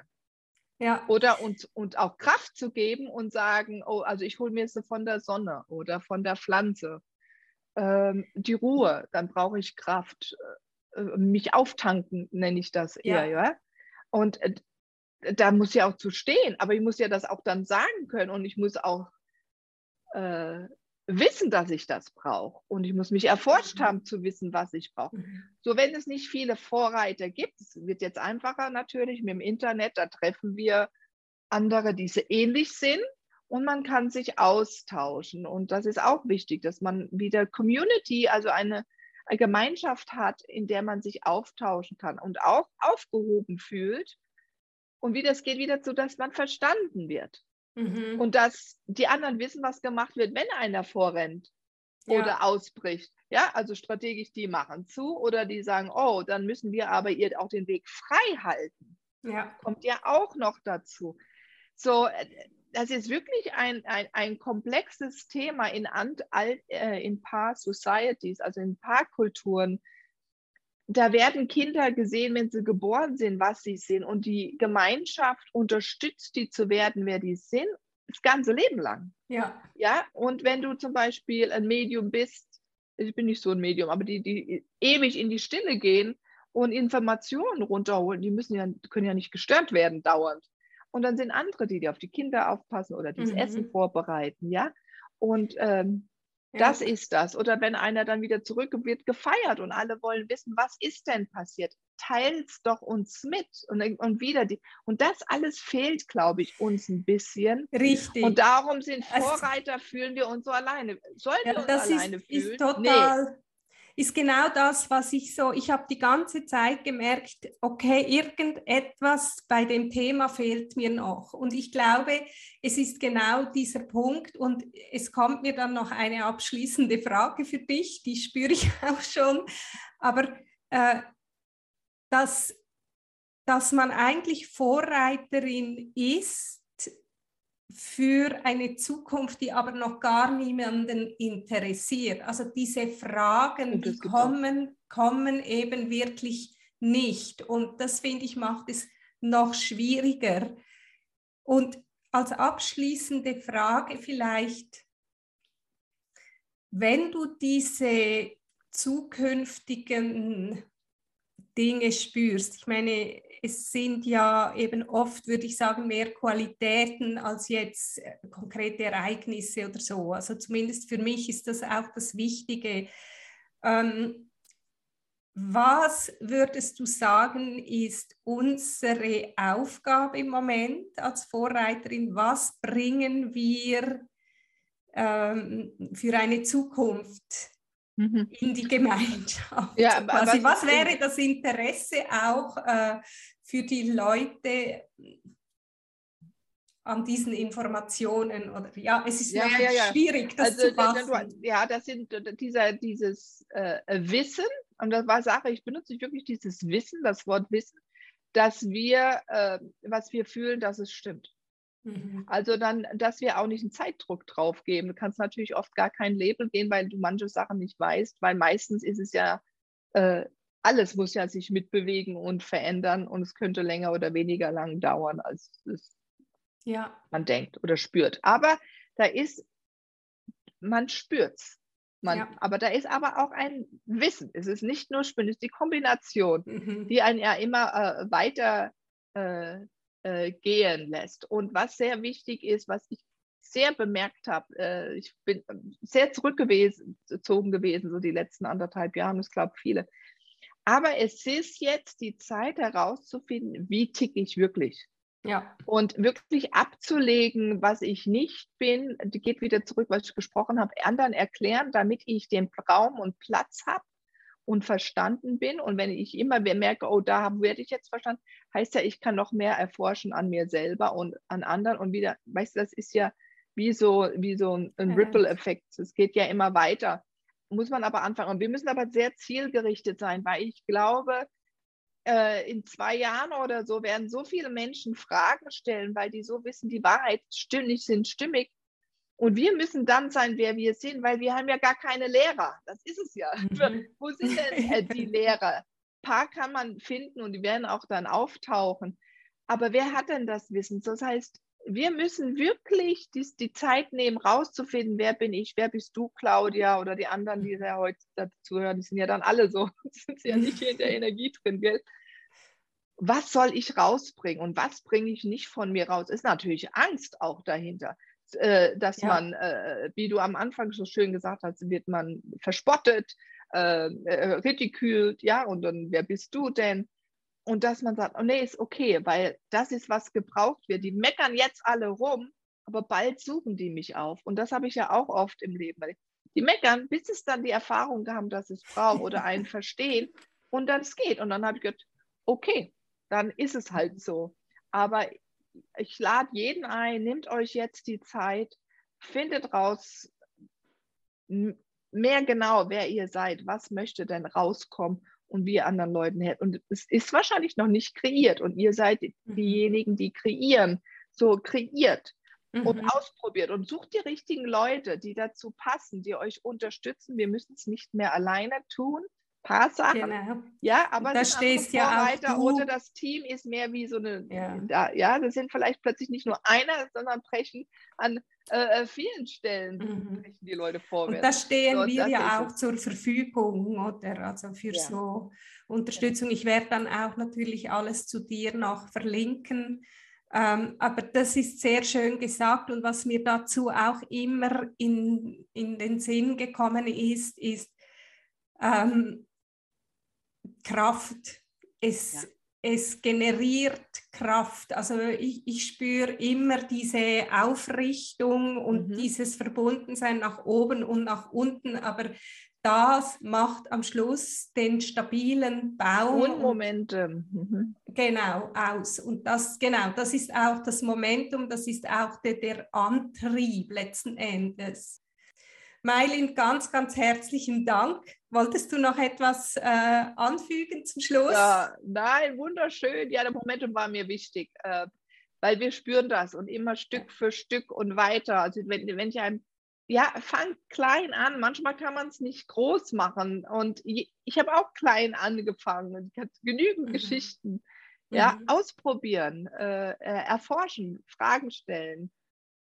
Ja. Oder uns, uns auch Kraft zu geben und sagen, oh, also ich hole mir es von der Sonne oder von der Pflanze. Ähm, die Ruhe, dann brauche ich Kraft. Äh, mich auftanken, nenne ich das eher, ja. ja? Und äh, da muss ja auch zu stehen, aber ich muss ja das auch dann sagen können und ich muss auch äh, wissen, dass ich das brauche. Und ich muss mich erforscht mhm. haben zu wissen, was ich brauche. Mhm. So, wenn es nicht viele Vorreiter gibt, es wird jetzt einfacher natürlich mit dem Internet, da treffen wir andere, die so ähnlich sind und man kann sich austauschen. Und das ist auch wichtig, dass man wieder Community, also eine, eine Gemeinschaft hat, in der man sich austauschen kann und auch aufgehoben fühlt. Und wie das geht wieder so, dass man verstanden wird. Mhm. Und dass die anderen wissen, was gemacht wird, wenn einer vorrennt ja. oder ausbricht. Ja, also strategisch, die machen zu oder die sagen, oh, dann müssen wir aber ihr auch den Weg frei halten. Ja. Kommt ja auch noch dazu. So, das ist wirklich ein, ein, ein komplexes Thema in, äh, in paar Societies, also in paar Kulturen. Da werden Kinder gesehen, wenn sie geboren sind, was sie sind. Und die Gemeinschaft unterstützt die zu werden, wer die sind, das ganze Leben lang. Ja. Ja, und wenn du zum Beispiel ein Medium bist, ich bin nicht so ein Medium, aber die, die ewig in die Stille gehen und Informationen runterholen, die müssen ja, können ja nicht gestört werden dauernd. Und dann sind andere, die, die auf die Kinder aufpassen oder die das mhm. Essen vorbereiten, ja. Und ähm, Das ja. ist das. Oder wenn einer dann wieder zurück wird gefeiert und alle wollen wissen, was ist denn passiert? Teils doch uns mit. Und, und wieder die. Und das alles fehlt, glaube ich, uns ein bisschen. Richtig. Und darum sind Vorreiter, also, fühlen wir uns so alleine. Sollen ja, wir uns alleine ist, fühlen? Ist total, nee ist genau das, was ich so, ich habe die ganze Zeit gemerkt, okay, irgendetwas bei dem Thema fehlt mir noch. Und ich glaube, es ist genau dieser Punkt und es kommt mir dann noch eine abschließende Frage für dich, die spüre ich auch schon, aber äh, dass, dass man eigentlich Vorreiterin ist für eine Zukunft, die aber noch gar niemanden interessiert. Also diese Fragen, die kommen, kommen eben wirklich nicht. Und das finde ich macht es noch schwieriger. Und als abschließende Frage vielleicht, wenn du diese zukünftigen Dinge spürst, ich meine, es sind ja eben oft, würde ich sagen, mehr Qualitäten als jetzt äh, konkrete Ereignisse oder so. Also zumindest für mich ist das auch das Wichtige. Ähm, was würdest du sagen, ist unsere Aufgabe im Moment als Vorreiterin? Was bringen wir ähm, für eine Zukunft mhm. in die Gemeinschaft? Ja, was, was wäre das Interesse auch äh, für die Leute an diesen Informationen oder ja, es ist ja, ja, ja. schwierig, das also, zu fassen. Ja, das sind dieser, dieses äh, Wissen, und das war Sache, ich benutze wirklich dieses Wissen, das Wort Wissen, dass wir, äh, was wir fühlen, dass es stimmt. Mhm. Also dann, dass wir auch nicht einen Zeitdruck drauf geben. Du kannst natürlich oft gar kein Label gehen, weil du manche Sachen nicht weißt, weil meistens ist es ja äh, alles muss ja sich mitbewegen und verändern und es könnte länger oder weniger lang dauern, als ja. man denkt oder spürt. Aber da ist, man spürt es. ja. Aber da ist aber auch ein Wissen. Es ist nicht nur Spüren, es ist die Kombination, mhm. die einen ja immer äh, weiter äh, äh, gehen lässt. Und was sehr wichtig ist, was ich sehr bemerkt habe, äh, ich bin sehr zurückgezogen gewesen, so die letzten anderthalb Jahre, ich glaube viele, aber es ist jetzt die Zeit herauszufinden, wie ticke ich wirklich. Ja. Und wirklich abzulegen, was ich nicht bin, die geht wieder zurück, was ich gesprochen habe, anderen erklären, damit ich den Raum und Platz habe und verstanden bin. Und wenn ich immer merke, oh, da werde ich jetzt verstanden, heißt ja, ich kann noch mehr erforschen an mir selber und an anderen. Und wieder, weißt du, das ist ja wie so, wie so ein, ein Ripple-Effekt. Es geht ja immer weiter muss man aber anfangen. Und wir müssen aber sehr zielgerichtet sein, weil ich glaube, äh, in zwei Jahren oder so werden so viele Menschen Fragen stellen, weil die so wissen, die Wahrheit stimmig sind stimmig. Und wir müssen dann sein, wer wir sind, weil wir haben ja gar keine Lehrer. Das ist es ja. Mhm. Wo sind denn äh, die Lehrer? Ein paar kann man finden und die werden auch dann auftauchen. Aber wer hat denn das Wissen? Das heißt, wir müssen wirklich die, die Zeit nehmen, rauszufinden, wer bin ich, wer bist du, Claudia, oder die anderen, die ja heute dazu hören, die sind ja dann alle so, sind ja nicht hier in der Energie drin, gell? Was soll ich rausbringen und was bringe ich nicht von mir raus? Ist natürlich Angst auch dahinter, äh, dass ja. man, äh, wie du am Anfang so schön gesagt hast, wird man verspottet, äh, äh ridikült, ja, und dann, wer bist du denn? Und dass man sagt, oh nee, ist okay, weil das ist, was gebraucht wird. Die meckern jetzt alle rum, aber bald suchen die mich auf. Und das habe ich ja auch oft im Leben. Die meckern, bis es dann die Erfahrung haben, dass es braucht oder einen verstehen und dann es geht. Und dann habe ich gedacht, okay, dann ist es halt so. Aber ich lade jeden ein, nehmt euch jetzt die Zeit, findet raus mehr genau, wer ihr seid, was möchte denn rauskommen und wie ihr anderen Leuten helft. Und es ist wahrscheinlich noch nicht kreiert und ihr seid mhm. diejenigen, die kreieren. So kreiert mhm. und ausprobiert und sucht die richtigen Leute, die dazu passen, die euch unterstützen. Wir müssen es nicht mehr alleine tun. Ein paar Sachen. Genau. Ja, aber da stehst ja auch oder das Team ist mehr wie so eine, ja. Da, ja, das sind vielleicht plötzlich nicht nur einer, sondern brechen an äh, äh, vielen Stellen mhm. die Leute vorwärts. Und da stehen so, wir ja auch zur Verfügung, oder? Also für ja. so Unterstützung. Ich werde dann auch natürlich alles zu dir noch verlinken. Ähm, aber das ist sehr schön gesagt und was mir dazu auch immer in, in den Sinn gekommen ist, ist ähm, Kraft. Es, ja. Es generiert Kraft. Also ich, ich spüre immer diese Aufrichtung und mhm. dieses Verbundensein nach oben und nach unten, aber das macht am Schluss den stabilen Baum. Und Momentum. Mhm. Genau, aus. Und das, genau, das ist auch das Momentum, das ist auch der, der Antrieb letzten Endes. Meilin, ganz, ganz herzlichen Dank. Wolltest du noch etwas äh, anfügen zum Schluss? Ja, nein, wunderschön. Ja, der Momentum war mir wichtig, äh, weil wir spüren das und immer Stück für Stück und weiter. Also wenn, wenn ich ein ja, fang klein an. Manchmal kann man es nicht groß machen. Und ich habe auch klein angefangen. Ich hatte genügend mhm. Geschichten. Ja, mhm. ausprobieren, äh, äh, erforschen, Fragen stellen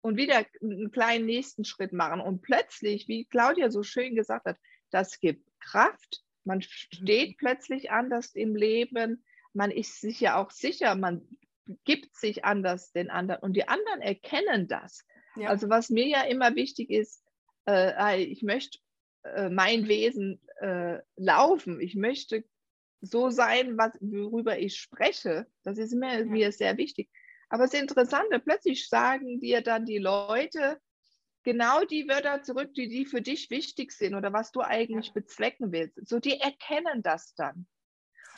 und wieder einen kleinen nächsten Schritt machen. Und plötzlich, wie Claudia so schön gesagt hat, das gibt Kraft. Man steht mhm. plötzlich anders im Leben. Man ist sich ja auch sicher, man gibt sich anders den anderen und die anderen erkennen das. Ja. Also was mir ja immer wichtig ist, äh, ich möchte äh, mein Wesen äh, laufen. Ich möchte so sein, was, worüber ich spreche. Das ist mir, ja. mir sehr wichtig. Aber es ist interessant, plötzlich sagen dir dann die Leute genau die Wörter zurück, die, die für dich wichtig sind oder was du eigentlich bezwecken willst. So, die erkennen das dann.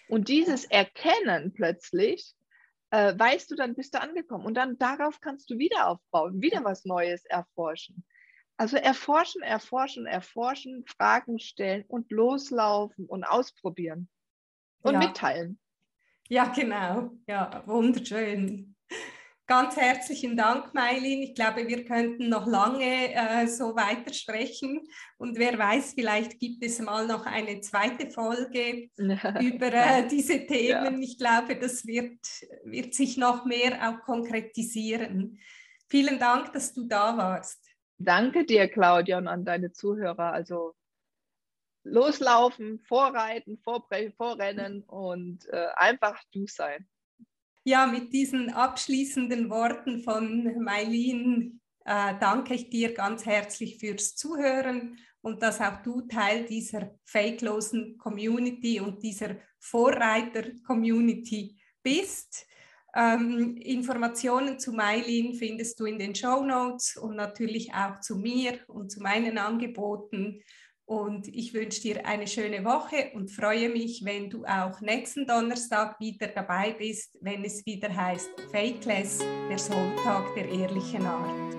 Und dieses Erkennen plötzlich äh, weißt du, dann bist du angekommen. Und dann darauf kannst du wieder aufbauen, wieder was Neues erforschen. Also erforschen, erforschen, erforschen, Fragen stellen und loslaufen und ausprobieren und ja. mitteilen. Ja, genau. Ja, wunderschön. Ganz herzlichen Dank, Mailin. Ich glaube, wir könnten noch lange äh, so weitersprechen. Und wer weiß, vielleicht gibt es mal noch eine zweite Folge über äh, diese Themen. Ja. Ich glaube, das wird, wird sich noch mehr auch konkretisieren. Vielen Dank, dass du da warst. Danke dir, Claudia, und an deine Zuhörer. Also loslaufen, vorreiten, vorrennen und äh, einfach du sein. Ja, mit diesen abschließenden Worten von Mailin äh, danke ich dir ganz herzlich fürs Zuhören und dass auch du Teil dieser fakelosen Community und dieser Vorreiter-Community bist. Ähm, Informationen zu Mailin findest du in den Show Notes und natürlich auch zu mir und zu meinen Angeboten. Und ich wünsche dir eine schöne Woche und freue mich, wenn du auch nächsten Donnerstag wieder dabei bist, wenn es wieder heißt Fakeless, der Sonntag der ehrlichen Art.